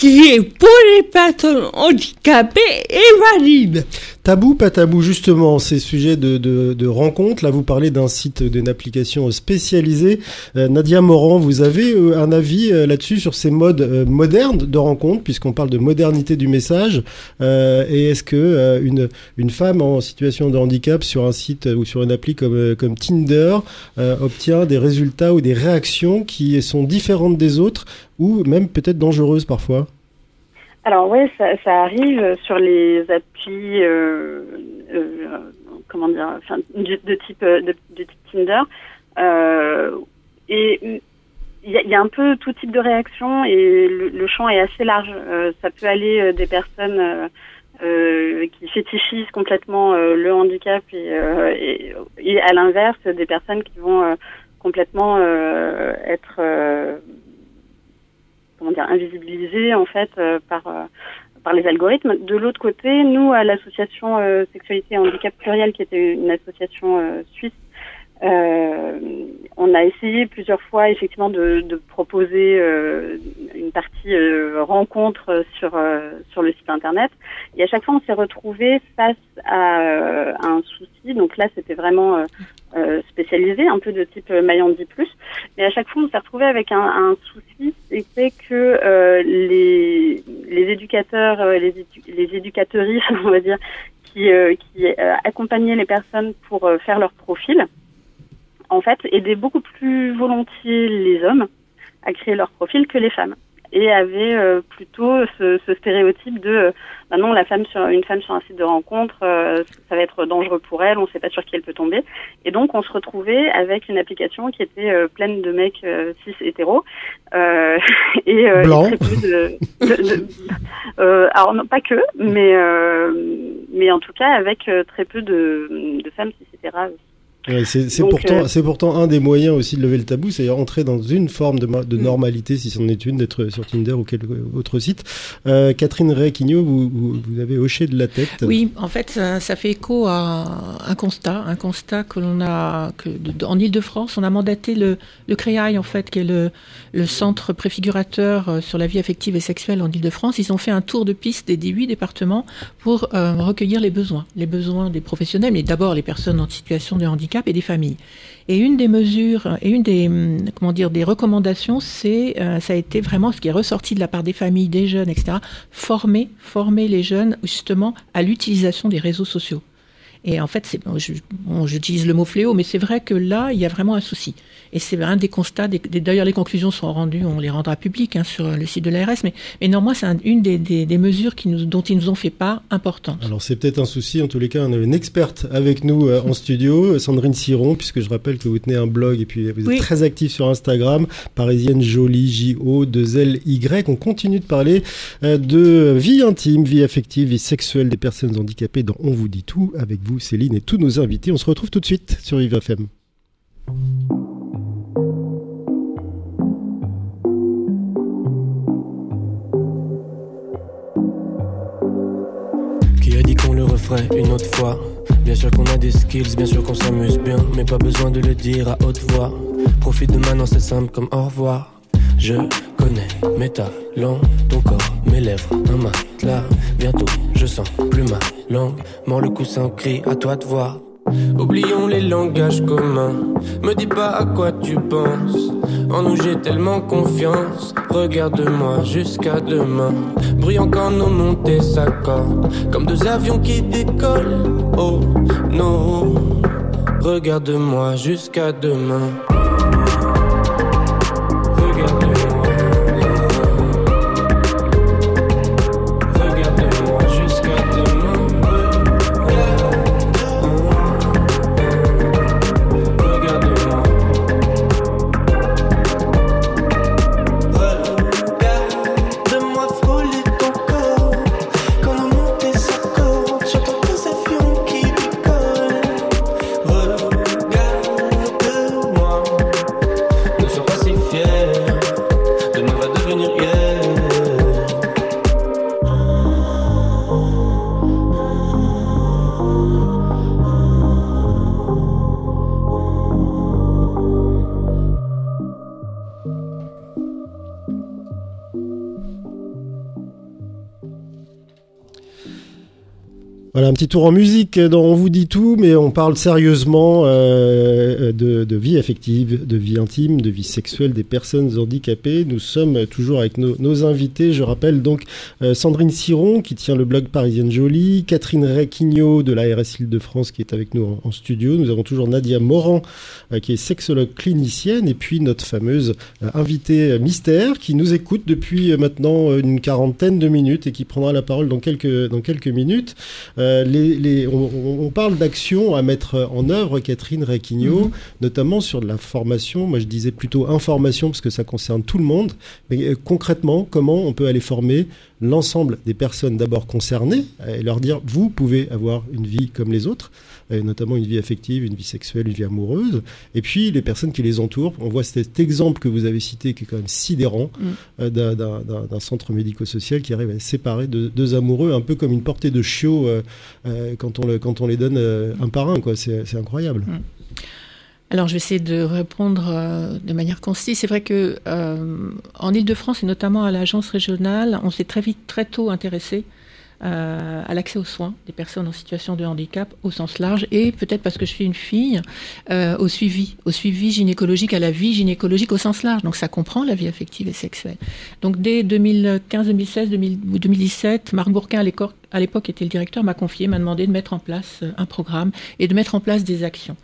qui est pour les personnes handicapées et valides. Tabou, pas tabou, justement, ces sujets de, de, rencontres. Là, vous parlez d'un site, d'une application spécialisée. Euh, Nadia Morand, vous avez euh, un avis euh, là-dessus sur ces modes modernes de rencontres, puisqu'on parle de modernité du message. Et est-ce que une, une femme en situation de handicap sur un site ou sur une appli comme, comme Tinder obtient des résultats ou des réactions qui sont différentes des autres ou même peut-être dangereuses parfois? Alors ouais, ça, ça arrive sur les applis, euh, euh, comment dire, enfin, de, type euh, de, de type Tinder. Euh, et il y, y a un peu tout type de réaction et le, le champ est assez large. Euh, ça peut aller euh, des personnes qui fétichisent complètement le handicap et, et, à l'inverse des personnes qui vont complètement être comment dire invisibilisées en fait euh, par euh, par les algorithmes. De l'autre côté, nous à l'association euh, Sexualité et Handicap Pluriel, qui était une association suisse, euh, on a essayé plusieurs fois effectivement de, de proposer euh, une partie euh, rencontre sur euh, sur le site internet. Et à chaque fois on s'est retrouvé face à, un souci. Donc là c'était vraiment spécialisé un peu de type Mayandi plus. Mais à chaque fois on s'est retrouvé avec un, un souci c'était que les les éducateurs les édu les on va dire qui qui accompagnaient les personnes pour faire leur profil en fait, aidaient beaucoup plus volontiers les hommes à créer leur profil que les femmes. Et avaient euh, plutôt ce, ce, stéréotype de euh, bah non, la femme sur une femme sur un site de rencontre, euh, ça va être dangereux pour elle, on ne sait pas sur qui elle peut tomber. Et donc on se retrouvait avec une application qui était euh, pleine de mecs euh, cis hétéros euh, et, euh, Blanc. et très peu de, de, de euh, alors non, pas que, mais euh, mais en tout cas avec euh, très peu de, de femmes cis hétéras. Ouais, c'est c'est Donc, pourtant, euh, c'est pourtant un des moyens aussi de lever le tabou, c'est entrer dans une forme de, de normalité, si c'en est une, d'être sur Tinder ou quel autre site. Euh, Catherine Requigno, vous, vous, vous avez hoché de la tête. Oui, en fait, ça, ça fait écho à un constat, un constat que l'on a, que de- en Ile-de-France, on a mandaté le, le CREAI, en fait, qui est le, le centre préfigurateur euh, sur la vie affective et sexuelle en Ile-de-France. Ils ont fait un tour de piste des 18 départements pour euh, recueillir les besoins, les besoins des professionnels, mais d'abord les personnes en situation de handicap et des familles. Et une des mesures et une des hum, comment dire des recommandations, c'est euh, ça a été vraiment ce qui est ressorti de la part des familles, des jeunes, etc. Former, former les jeunes justement à l'utilisation des réseaux sociaux. Et en fait, bon, j'utilise le mot fléau, mais c'est vrai que là, il y a vraiment un souci. Et c'est un des constats. D'ailleurs, les conclusions sont rendues, on les rendra publiques hein, sur le site de l'ARS. Mais, mais néanmoins, c'est un- une des, des, des mesures qui nous, dont ils nous ont fait part importante. Alors c'est peut-être un souci, en tous les cas on a une experte avec nous euh, en studio, Sandrine Siron, puisque je rappelle que vous tenez un blog et puis vous êtes Oui. très actif sur Instagram, parisienne jolie, J-O, 2-L-Y. On continue de parler euh, de vie intime, vie affective, vie sexuelle des personnes handicapées dans On vous dit tout, avec vous Céline et tous nos invités. On se retrouve tout de suite sur Vive FM. Qui a dit qu'on le referait une autre fois? Bien sûr qu'on a des skills, bien sûr qu'on s'amuse bien Mais pas besoin de le dire à haute voix Profite de maintenant, c'est simple comme au revoir Je connais mes talents, ton corps, mes lèvres, un matelas. Bientôt, je sens plus ma langue. Mort le coussin, crie à toi de voir. Oublions les langages communs. Me dis pas à quoi tu penses. En nous j'ai tellement confiance. Regarde-moi jusqu'à demain. Brillant quand nos montées s'accordent Comme deux avions qui décollent. Oh non. Regarde-moi jusqu'à demain petit tour en musique dont on vous dit tout, mais on parle sérieusement euh, de, vie affective, de vie intime, de vie sexuelle des personnes handicapées. Nous sommes toujours avec nos, invités. Je rappelle donc euh, Sandrine Siron qui tient le blog Parisienne Jolie, Catherine Requigno de l'ARS Île-de-France qui est avec nous en, studio. Nous avons toujours Nadia Moran euh, qui est sexologue clinicienne et puis notre fameuse euh, invitée mystère qui nous écoute depuis maintenant une quarantaine de minutes et qui prendra la parole dans quelques, minutes. Les, les, on, parle d'actions à mettre en œuvre, Catherine Requigno, Mhm. notamment sur de la formation. Moi, je disais plutôt information parce que ça concerne tout le monde. Mais euh, concrètement, comment on peut aller former l'ensemble des personnes d'abord concernées euh, et leur dire vous pouvez avoir une vie comme les autres, euh, notamment une vie affective, une vie sexuelle, une vie amoureuse. Et puis les personnes qui les entourent. On voit cet exemple que vous avez cité qui est quand même sidérant Mm. euh, d'un- centre médico-social qui arrive à séparer deux, deux amoureux, un peu comme une portée de euh, euh, quand, on le, quand on les donne euh, un par un. C'est c'est incroyable. Alors, je vais essayer de répondre euh, de manière concise. C'est vrai que euh, en Ile-de-France et notamment à l'agence régionale, on s'est très vite, très tôt intéressé euh, à l'accès aux soins des personnes en situation de handicap au sens large et peut-être parce que je suis une fille au suivi, au suivi gynécologique, à la vie gynécologique au sens large. Donc ça comprend la vie affective et sexuelle. Donc dès 2015, 2016, 2000 ou 2017, Marc Bourquin à l'époque était le directeur, m'a confié, m'a demandé de mettre en place un programme et de mettre en place des actions.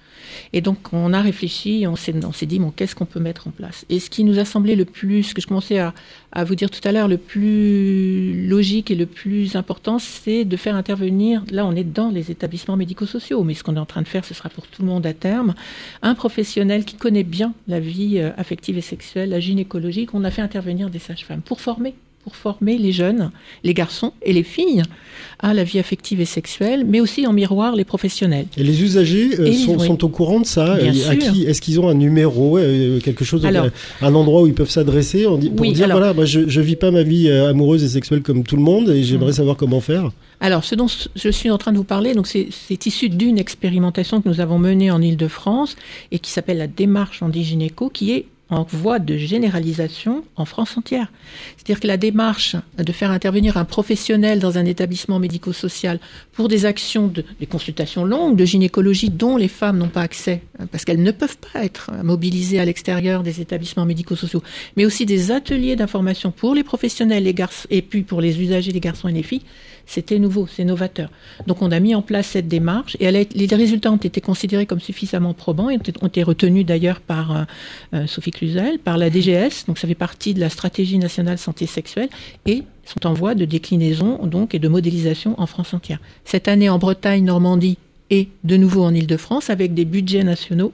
Et donc, on a réfléchi, on s'est, on dit, bon, qu'est-ce qu'on peut mettre en place? Et ce qui nous a semblé le plus, ce que je commençais à, vous dire tout à l'heure, le plus logique et le plus important, c'est de faire intervenir, là, on est dans les établissements médico-sociaux, mais ce qu'on est en train de faire, ce sera pour tout le monde à terme, un professionnel qui connaît bien la vie euh, affective et sexuelle, la gynécologie, qu'on a fait intervenir des sages-femmes pour former pour former les jeunes, les garçons et les filles à la vie affective et sexuelle, mais aussi en miroir les professionnels. Et les usagers euh, Et- sont, oui. sont au courant de ça Est-ce qu'ils ont un numéro, euh, quelque chose, Alors- euh, un endroit où ils peuvent s'adresser pour Oui, dire alors- voilà, moi je, je vis pas ma vie amoureuse et sexuelle comme tout le monde et j'aimerais Mhm. savoir comment faire. Alors, ce dont je suis en train de vous parler, donc c'est issu d'une expérimentation que nous avons menée en Île-de-France et qui s'appelle la démarche Andy-Gynéco, qui est en voie de généralisation en France entière. C'est-à-dire que la démarche de faire intervenir un professionnel dans un établissement médico-social pour des actions de des consultations longues de gynécologie dont les femmes n'ont pas accès hein, parce qu'elles ne peuvent pas être mobilisées à l'extérieur des établissements médico-sociaux, mais aussi des ateliers d'information pour les professionnels, et puis pour les usagers, les garçons et les filles c'était nouveau, c'est novateur. Donc on a mis en place cette démarche et les résultats ont été considérés comme suffisamment probants et ont été retenus d'ailleurs par euh, euh, Sophie Cluzel, par la DGS, donc ça fait partie de la stratégie nationale santé sexuelle et sont en voie de déclinaison donc et de modélisation en France entière. Cette année en Bretagne, Normandie et de nouveau en Île-de-France avec des budgets nationaux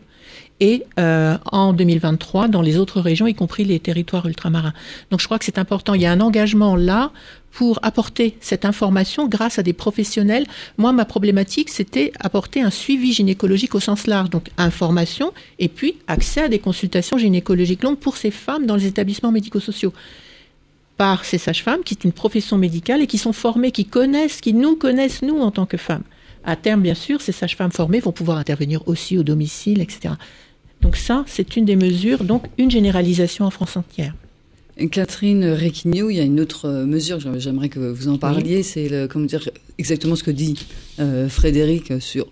et euh, en 2023 dans les autres régions, y compris les territoires ultramarins. Donc je crois que c'est important. Il y a un engagement là pour apporter cette information grâce à des professionnels. Moi, ma problématique, c'était apporter un suivi gynécologique au sens large, donc information et puis accès à des consultations gynécologiques longues pour ces femmes dans les établissements médico-sociaux par ces sages-femmes, qui est une profession médicale et qui sont formées, qui connaissent, qui nous connaissent, nous, en tant que femmes. À terme, bien sûr, ces sages-femmes formées vont pouvoir intervenir aussi au domicile, etc. Donc ça, c'est une des mesures, donc une généralisation en France entière. Catherine Requignou, il y a une autre euh, mesure, j'aimerais que vous en parliez, c'est comment dire exactement ce que dit euh, Frédéric sur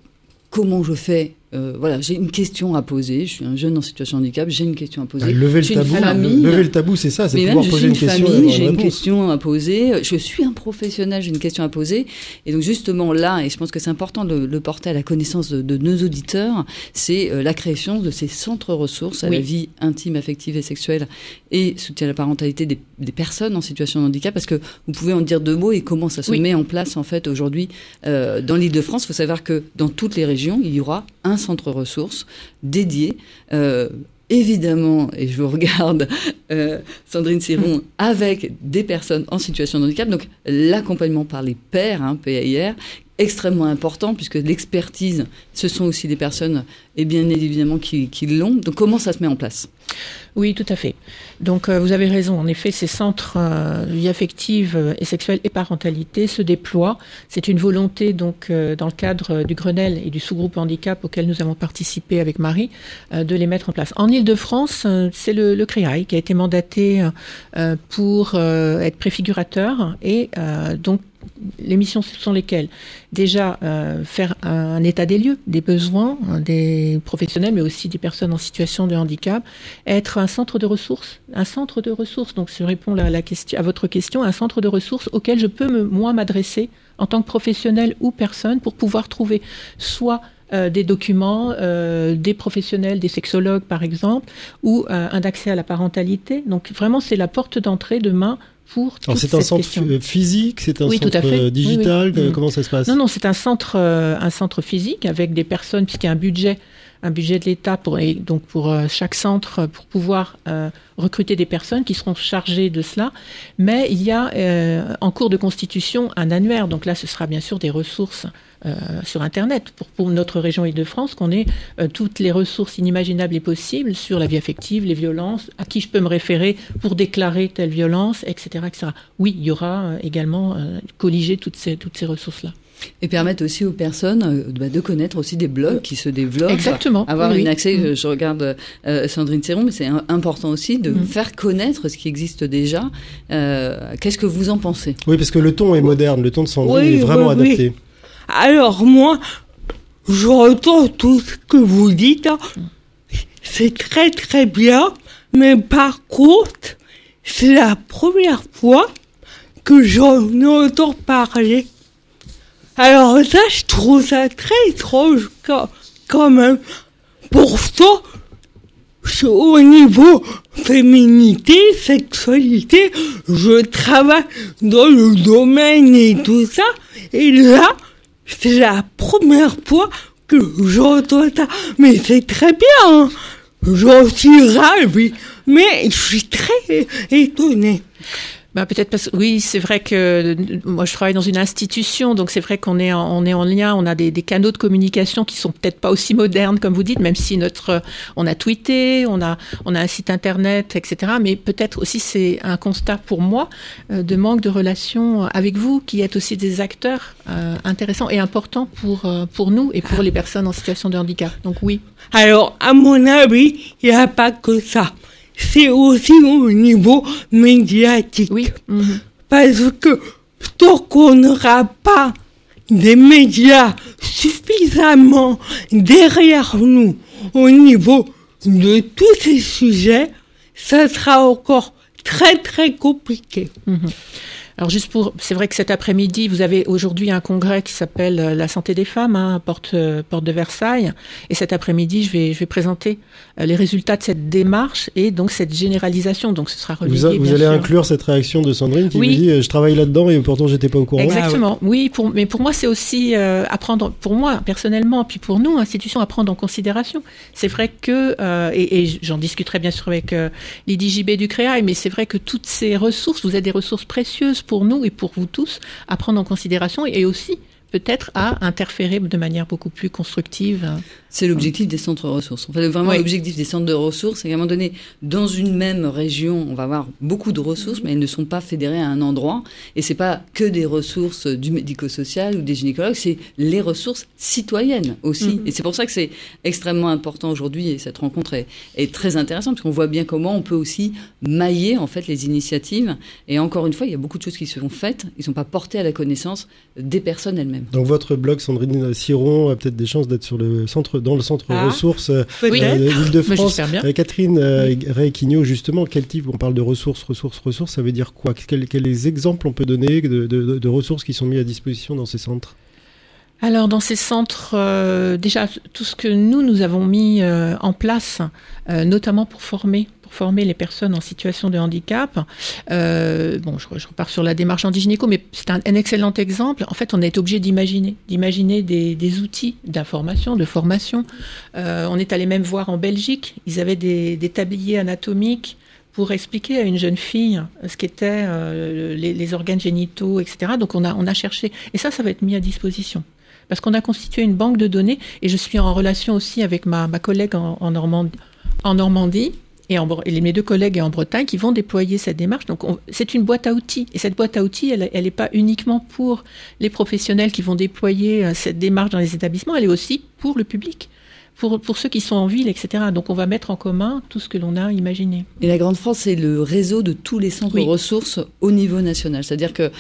comment je fais euh, voilà, j'ai une question à poser. Je suis un jeune en situation de handicap, j'ai une question à poser. Bah, lever, le tabou, lever le tabou, c'est ça, c'est pouvoir poser une, question. J'ai une question à poser. Je suis un professionnel, j'ai une question à poser. Et donc justement là, et je pense que c'est important de le porter à la connaissance de, nos auditeurs, c'est euh, la création de ces centres ressources à la vie intime, affective et sexuelle et soutien à la parentalité des, personnes en situation de handicap. Parce que vous pouvez en dire deux mots et comment ça se met en place en fait aujourd'hui euh, dans l'Île-de-France. Il faut savoir que dans toutes les régions, il y aura un centre ressources dédié. Euh, évidemment, et je vous regarde, euh, Sandrine Siron, avec des personnes en situation de handicap, donc l'accompagnement par les pairs, hein, PAIR, extrêmement important puisque l'expertise, ce sont aussi des personnes, et bien évidemment, qui, l'ont. Donc comment ça se met en place? Oui, tout à fait. Donc euh, vous avez raison. En effet, ces centres euh, vie affective euh, et sexuelle et parentalité se déploient. C'est une volonté donc dans le cadre du Grenelle et du sous-groupe handicap auquel nous avons participé avec Marie de les mettre en place. En Île-de-France, c'est le, le CREAI qui a été mandaté pour être préfigurateur et donc les missions sont lesquelles Déjà, euh, faire un, état des lieux, des besoins hein, des professionnels, mais aussi des personnes en situation de handicap. Être un centre de ressources, un centre de ressources. Donc, je réponds à, votre question, un centre de ressources auquel je peux moi m'adresser en tant que professionnel ou personne pour pouvoir trouver soit euh, des documents, euh, des professionnels, des sexologues par exemple, ou un accès à la parentalité. Donc vraiment, c'est la porte d'entrée demain c'est un centre physique, c'est un centre euh, digital, mm. comment ça se passe? Non, non, c'est un centre, euh, un centre physique avec des personnes, puisqu'il y a un budget, un budget de l'État pour euh, chaque centre pour pouvoir recruter des personnes qui seront chargées de cela. Mais il y a en cours de constitution un annuaire, donc là, ce sera bien sûr des ressources euh, sur Internet pour, notre région Île-de-France, qu'on ait euh, toutes les ressources inimaginables et possibles sur la vie affective, les violences, à qui je peux me référer pour déclarer telle violence, etc. etc. Oui, il y aura euh, également colligé toutes ces, toutes ces ressources-là. Et permettre aussi aux personnes bah, de connaître aussi des blogs qui se développent. Exactement. Avoir un accès, mm. je regarde Sandrine Serron, mais c'est important aussi de mm. faire connaître ce qui existe déjà. Qu'est-ce que vous en pensez? Oui, parce que le ton est moderne, le ton de Sandrine est vraiment adapté. Alors moi, je retourne tout ce que vous dites. C'est très très bien, mais par contre, c'est la première fois que j'en entends parler. Alors ça, je trouve ça très étrange quand même. Pourtant, au niveau féminité, sexualité, je travaille dans le domaine et tout ça. Et là, c'est la première fois que j'entends ça. Mais c'est très bien. Hein. J'en suis ravie. Mais je suis très étonnée. Bah, peut-être parce que oui, c'est vrai que moi je travaille dans une institution, donc c'est vrai qu'on est en, on est en lien, on a des, des canaux de communication qui sont peut-être pas aussi modernes comme vous dites, même si notre on a tweeté, on a on a un site internet, etc. Mais peut-être aussi c'est un constat pour moi euh, de manque de relation avec vous, qui êtes aussi des acteurs euh, intéressants et importants pour euh, pour nous et pour les personnes en situation de handicap. Donc oui. Alors à mon avis, il n'y a pas que ça c'est aussi au niveau médiatique. Oui. Mhm. Parce que tant qu'on n'aura pas des médias suffisamment derrière nous au niveau de tous ces sujets, ça sera encore très très compliqué. Mhm. Alors juste pour, c'est vrai que cet après-midi, vous avez aujourd'hui un congrès qui s'appelle euh, la santé des femmes, hein, porte euh, porte de Versailles, et cet après-midi, je vais je vais présenter euh, les résultats de cette démarche et donc cette généralisation. Donc ce sera Vous, a- allez sûr. inclure cette réaction de Sandrine qui Oui. vous dit je travaille là-dedans et pourtant j'étais pas au courant. Exactement. Oui, pour, mais pour moi, c'est aussi euh, apprendre, pour moi personnellement, puis pour nous, institutions, à prendre en considération. C'est vrai que, euh, et, et j'en discuterai bien sûr avec euh, Lydie du CREAI, mais c'est vrai que toutes ces ressources, vous êtes des ressources précieuses pour nous et pour vous tous à prendre en considération et aussi peut-être à interférer de manière beaucoup plus constructive. C'est l'objectif des centres ressources. En fait, vraiment, Oui. l'objectif des centres de ressources, c'est qu'à un moment donné, dans une même région, on va avoir beaucoup de ressources, mais elles ne sont pas fédérées à un endroit. Et c'est pas que des ressources du médico-social ou des gynécologues, c'est les ressources citoyennes aussi. Mhm. Et c'est pour ça que c'est extrêmement important aujourd'hui. Et cette rencontre est, est très intéressante parce qu'on voit bien comment on peut aussi mailler en fait les initiatives. Et encore une fois, il y a beaucoup de choses qui se sont faites, ils sont pas portées à la connaissance des personnes elles-mêmes. Donc votre blog Sandrine Siron a peut-être des chances d'être sur le centre, dans le centre Ah, ressources euh, euh, bien. Euh, Catherine euh, Ray-Quignot, justement, quel type On parle de ressources, ressources, ressources. Ça veut dire quoi? Quels, exemples on peut donner de, de- de ressources qui sont mis à disposition dans ces centres? Alors dans ces centres, euh, déjà tout ce que nous nous avons mis euh, en place, euh, notamment pour former former les personnes en situation de handicap. Euh, bon, je, repars sur la démarche anti-gynéco, mais c'est un, excellent exemple. En fait, on est obligé d'imaginer, d'imaginer des, outils d'information, de formation. Euh, on est allé même voir en Belgique, ils avaient des, tabliers anatomiques pour expliquer à une jeune fille ce qu'étaient euh, les, organes génitaux, etc. Donc on a, on a cherché. Et ça, ça va être mis à disposition. Parce qu'on a constitué une banque de données et je suis en relation aussi avec ma, ma collègue en Normandie et, en, mes deux collègues en Bretagne qui vont déployer cette démarche. Donc on- c'est une boîte à outils. Et cette boîte à outils, elle n'est pas uniquement pour les professionnels qui vont déployer euh, cette démarche dans les établissements, elle est aussi pour le public. Pour, pour ceux qui sont en ville, etc. Donc on va mettre en commun tout ce que l'on a imaginé. Et la Grande France, c'est le réseau de tous les centres Oui. ressources au niveau national. C'est-à-dire que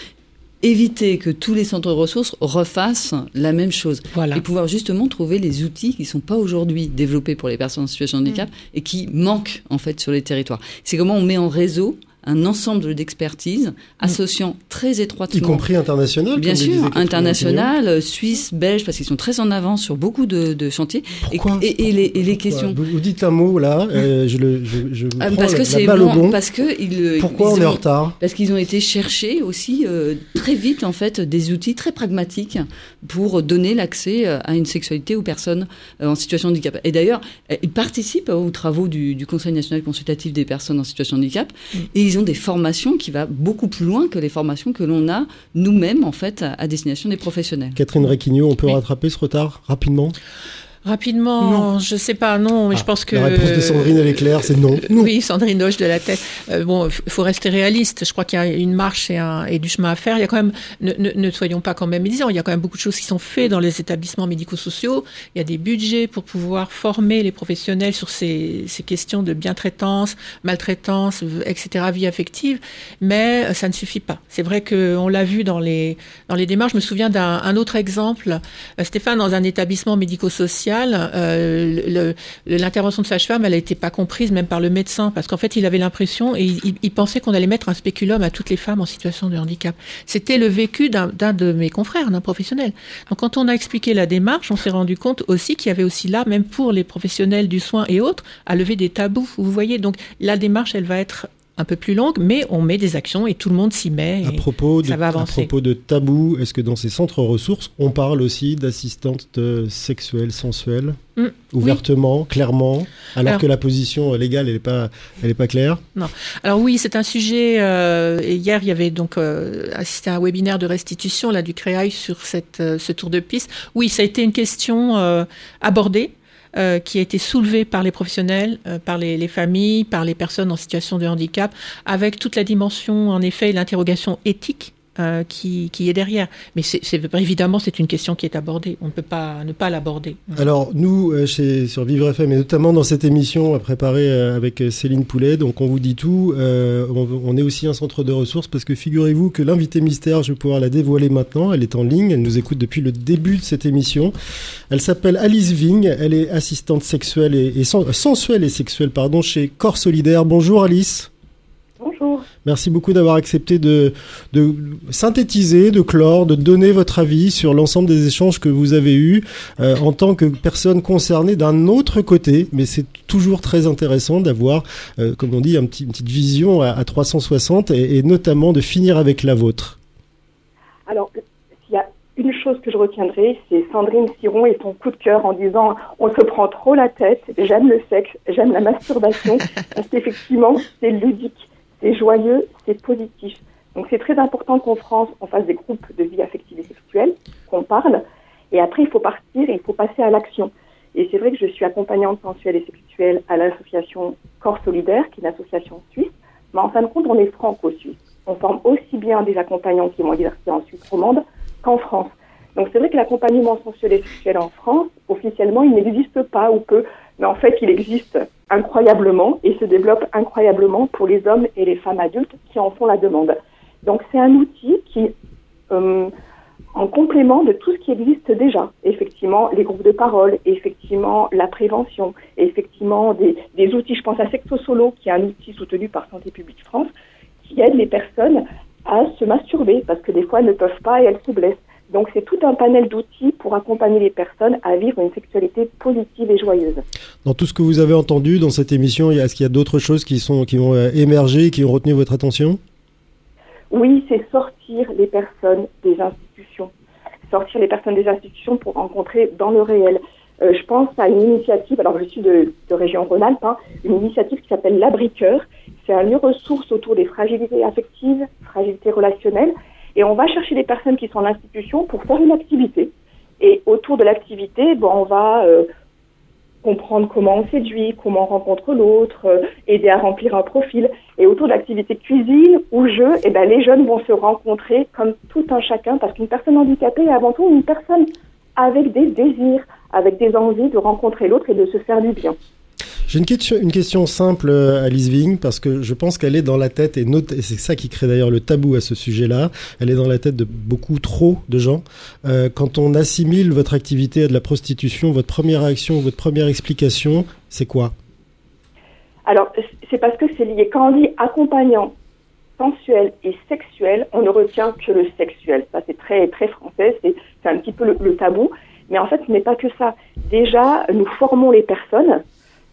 éviter que tous les centres ressources refassent la même chose. Voilà. Et pouvoir justement trouver les outils qui ne sont pas aujourd'hui développés pour les personnes en situation de handicap Mm. et qui manquent en fait sur les territoires. C'est comment on met en réseau un ensemble d'expertises associant très étroitement Y compris international Bien sûr, international, euh, suisse, belge, parce qu'ils sont très en avance sur beaucoup de, de chantiers. Pourquoi et, et les, et les Quignot. questions. Vous, vous dites un mot là, euh, je, le, je, je vous Ah, prends parce que c'est bon, bon. parce que ils, Pourquoi ils on est en retard Parce qu'ils ont été chercher aussi euh, très vite en fait des outils très pragmatiques pour donner l'accès euh, à une sexualité aux personnes euh, en situation de handicap. Et d'ailleurs, euh, ils participent aux travaux du, du Conseil national consultatif des personnes en situation de handicap et ils ont des formations qui va beaucoup plus loin que les formations que l'on a nous-mêmes en fait à, à destination des professionnels. Catherine Requigno, on peut Oui. rattraper ce retard rapidement? Rapidement, je sais pas, non, mais je pense que La réponse de Sandrine, elle est claire, c'est non. Oui, Sandrine hoche de la tête. Euh, bon, il faut rester réaliste. Je crois qu'il y a une marche et, un, et du chemin à faire. Il y a quand même, ne, ne, ne soyons pas quand même médisants, il y a quand même beaucoup de choses qui sont faites dans les établissements médico-sociaux. Il y a des budgets pour pouvoir former les professionnels sur ces, ces questions de bien-traitance, maltraitance, etc., vie affective. Mais euh, ça ne suffit pas. C'est vrai qu'on l'a vu dans les, dans les démarches. Je me souviens d'un un autre exemple. Euh, Stéphane, dans un établissement médico-social, euh, l'intervention de sage-femme, elle n'était pas comprise même par le médecin, parce qu'en fait, il avait l'impression et il, pensait qu'on allait mettre un spéculum à toutes les femmes en situation de handicap. C'était le vécu d'un d'un de mes confrères, d'un professionnel. Donc, quand on a expliqué la démarche, on s'est rendu compte aussi qu'il y avait aussi là, même pour les professionnels du soin et autres, à lever des tabous. Vous voyez, donc la démarche, elle va être un peu plus longue, mais on met des actions et tout le monde s'y met. À propos, de, ça va à avancer. propos de tabou, est-ce que dans ces centres ressources, on parle aussi d'assistantes euh, sexuelles, sensuelles, Mm, ouvertement, clairement, alors, Alors- que la position euh, légale, elle n'est pas, elle est pas claire? Alors oui, c'est un sujet. euh, hier, il y avait donc euh, assisté à un webinaire de restitution là du CREAI sur cette, euh, ce tour de piste. Oui, ça a été une question abordée. Euh, qui a été soulevée par les professionnels, euh, par les, les familles, par les personnes en situation de handicap, avec toute la dimension, en effet, et l'interrogation éthique euh, qui, est derrière. Mais évidemment, c'est une question qui est abordée. On ne peut pas ne pas l'aborder. Alors nous, euh, sur Vivre FM, et notamment dans cette émission euh, préparée euh, avec Céline Poulet, donc on vous dit tout, on, est aussi un centre de ressources parce que figurez-vous que l'invité mystère, je vais pouvoir la dévoiler maintenant, elle est en ligne, elle nous écoute depuis le début de cette émission. Elle s'appelle Alice Ving, elle est assistante sexuelle et, et sen- sensuelle et sexuelle pardon, chez Corps Solidaire. Bonjour Alice. Bonjour. Merci beaucoup d'avoir accepté de, de synthétiser, de clore, de donner votre avis sur l'ensemble des échanges que vous avez eus euh, en tant que personne concernée d'un autre côté. Mais c'est toujours très intéressant d'avoir, euh, comme on dit, un petit, une petite vision à, à 360 et, et notamment de finir avec la vôtre. Alors, s'il y a une chose que je retiendrai, c'est Sandrine Siron et son coup de cœur en disant on se prend trop la tête, j'aime le sexe, j'aime la masturbation, parce qu'effectivement, c'est ludique, c'est joyeux, c'est positif. Donc c'est très important qu'en France, on fasse des groupes de vie affective et sexuelle, qu'on parle, et après il faut partir et il faut passer à l'action. Et c'est vrai que je suis accompagnante sensuelle et sexuelle à l'association Corps Solidaire, qui est une association suisse, mais en fin de compte, on est franco-suisse. On forme aussi bien des accompagnants qui vont exercer en Suisse romande qu'en France. Donc c'est vrai que l'accompagnement sensuel et sexuel en France, officiellement, il n'existe pas ou peu, mais en fait, il existe incroyablement et se développe incroyablement pour les hommes et les femmes adultes qui en font la demande. Donc c'est un outil qui, euh, en complément de tout ce qui existe déjà, effectivement les groupes de parole, effectivement la prévention, effectivement des, outils, je pense à Sexo Solo, qui est un outil soutenu par Santé publique France, qui aide les personnes à se masturber, parce que des fois elles ne peuvent pas et elles se blessent. Donc c'est tout un panel d'outils pour accompagner les personnes à vivre une sexualité positive et joyeuse. Dans tout ce que vous avez entendu dans cette émission, est-ce qu'il y a d'autres choses qui, sont, qui ont euh, émergé, qui ont retenu votre attention? Oui, c'est sortir les personnes des institutions. Sortir les personnes des institutions pour rencontrer dans le réel. Euh, je pense à une initiative, alors je suis de, de région Rhône-Alpes, hein, une initiative qui s'appelle l'Abriqueur. C'est un lieu ressource autour des fragilités affectives, fragilités relationnelles. Et on va chercher les personnes qui sont en institution pour faire une activité. Et autour de l'activité, bon, on va euh, comprendre comment on séduit, comment on rencontre l'autre, euh, aider à remplir un profil. Et autour de l'activité cuisine ou jeu, eh ben, les jeunes vont se rencontrer comme tout un chacun, parce qu'une personne handicapée est avant tout une personne avec des désirs, avec des envies de rencontrer l'autre et de se faire du bien. J'ai une question, simple, euh, Alice Ving, parce que je pense qu'elle est dans la tête, et, c'est ça qui crée d'ailleurs le tabou à ce sujet-là, elle est dans la tête de beaucoup trop de gens. Euh, quand on assimile votre activité à de la prostitution, votre première réaction, votre première explication, c'est quoi? Alors, c'est parce que c'est lié. Quand on dit accompagnant sensuel et sexuel, on ne retient que le sexuel. Ça, c'est très, très français, c'est un petit peu le tabou. Mais en fait, ce n'est pas que ça. Déjà, nous formons les personnes.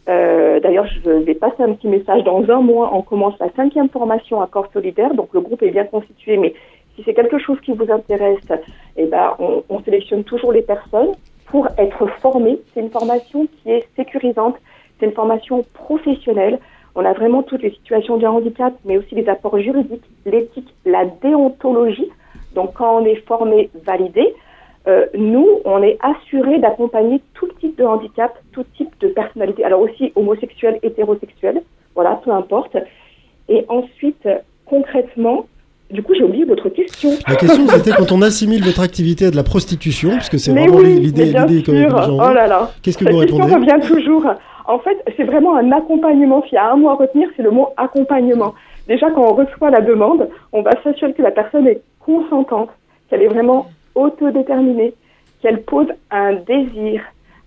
Euh, D'ailleurs, je vais passer un petit message. Dans un mois, on commence la cinquième formation à Corps Solidaire. Donc, le groupe est bien constitué. Mais si c'est quelque chose qui vous intéresse, eh ben, on, on sélectionne toujours les personnes pour être formées. C'est une formation qui est sécurisante. C'est une formation professionnelle. On a vraiment toutes les situations de handicap, mais aussi les apports juridiques, l'éthique, la déontologie. Donc, quand on est formé, validé, euh, nous, on est assuré d'accompagner tout type de handicap, tout type de personnalité. Alors aussi homosexuel, hétérosexuel, voilà, peu importe. Et ensuite, concrètement, du coup, j'ai oublié votre question. La question, c'était quand on assimile votre activité à de la prostitution, parce que c'est vraiment oui, l'idée l'idée que Oh là là. Qu'est-ce que Cette vous question répondez revient toujours. En fait, c'est vraiment un accompagnement. S'il y a un mot à retenir, c'est le mot accompagnement. Déjà, quand on reçoit la demande, on va s'assurer que la personne est consentante, qu'elle est vraiment autodéterminée, qu'elle pose un désir,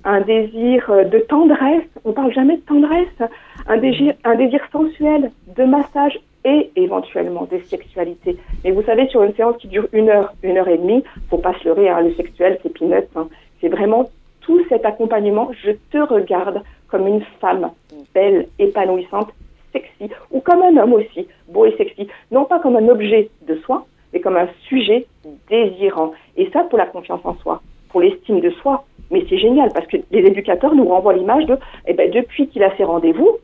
un désir euh, de tendresse. On parle jamais de tendresse. Un désir, un désir sensuel, de massage et éventuellement des sexualités. Mais vous savez, sur une séance qui dure une heure, une heure et demie, faut pas se leurrer, hein, le sexuel, c'est peanuts. hein. C'est vraiment tout cet accompagnement. Je te regarde comme une femme belle, épanouissante, sexy, ou comme un homme aussi, beau et sexy. Non pas comme un objet de soin, mais comme un sujet désirant. Et ça, pour la confiance en soi, pour l'estime de soi. Mais c'est génial parce que les éducateurs nous renvoient l'image de, eh ben, depuis qu'il a ses rendez-vous,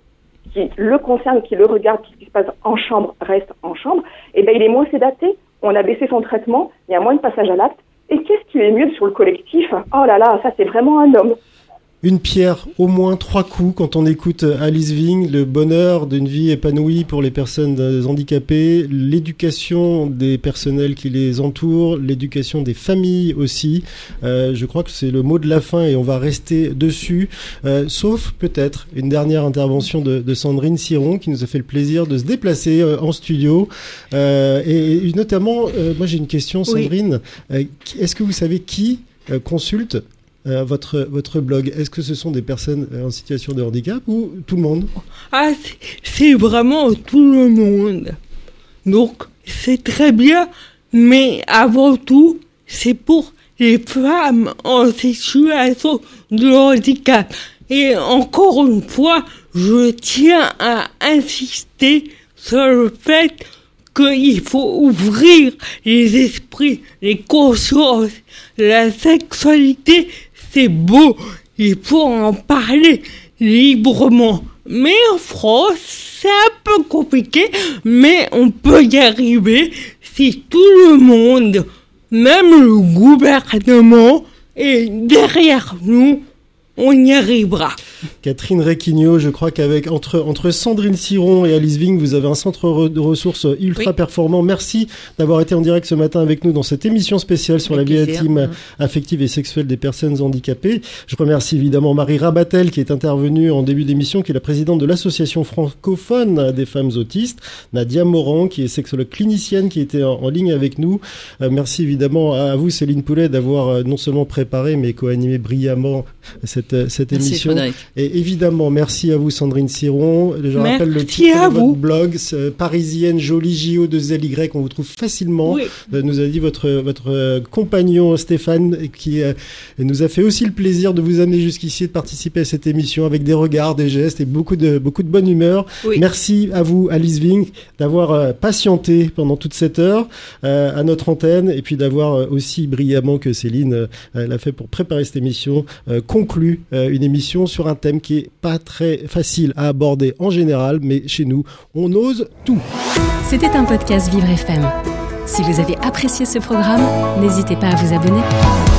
qui le concerne, qui le regarde, qui se passe en chambre reste en chambre, eh ben, il est moins sédaté, on a baissé son traitement, il y a moins de passage à l'acte. Et qu'est-ce qui est mieux sur le collectif? Oh là là, ça c'est vraiment un homme. Une pierre, au moins trois coups quand on écoute Alice Ving, le bonheur d'une vie épanouie pour les personnes euh, handicapées, l'éducation des personnels qui les entourent, l'éducation des familles aussi. Euh, je crois que c'est le mot de la fin et on va rester dessus. Euh, sauf peut-être une dernière intervention de, de Sandrine Siron qui nous a fait le plaisir de se déplacer euh, en studio. Euh, et, et notamment, euh, moi j'ai une question. Sandrine. Euh, Est-ce que vous savez qui euh, consulte euh, votre, votre blog Est-ce que ce sont des personnes euh, en situation de handicap ou tout le monde? Ah, c'est- c'est vraiment tout le monde. Donc, c'est très bien, mais avant tout, c'est pour les femmes en situation de handicap. Et encore une fois, je tiens à insister sur le fait qu'il faut ouvrir les esprits, les consciences. La sexualité, c'est beau. Il faut en parler librement. Mais en France, c'est un peu compliqué, mais on peut y arriver si tout le monde, même le gouvernement, est derrière nous. On y arrivera. Catherine Requigno, je crois qu'avec entre, entre Sandrine Siron et Alice Ving, vous avez un centre re- de ressources ultra Oui. performant. Merci d'avoir été en direct ce matin avec nous dans cette émission spéciale sur Avec la vie intime, Mhm. affective et sexuelle des personnes handicapées. Je remercie évidemment Marie Rabatel qui est intervenue en début d'émission, qui est la présidente de l'association francophone des femmes autistes. Nadia Moran, qui est sexologue clinicienne, qui était en, en ligne avec nous. Euh, merci évidemment à vous, Céline Poulet, d'avoir euh, non seulement préparé, mais co-animé brillamment cette, euh, cette émission. Et évidemment, merci à vous Sandrine Siron. Je Merci rappelle le titre à de votre vous. blog, c'est parisienne jolie JO de ZY, on vous trouve facilement. Oui. Euh, Nous a dit votre votre euh, compagnon Stéphane qui euh, nous a fait aussi le plaisir de vous amener jusqu'ici et de participer à cette émission avec des regards, des gestes et beaucoup de beaucoup de bonne humeur. Oui. Merci à vous Alice Ving d'avoir patienté pendant toute cette heure à notre antenne et puis d'avoir aussi brillamment que Céline l'a fait pour préparer cette émission conclu une émission sur un qui est pas très facile à aborder en général mais chez nous on ose tout. C'était un podcast Vivre FM. Si vous avez apprécié ce programme, n'hésitez pas à vous abonner.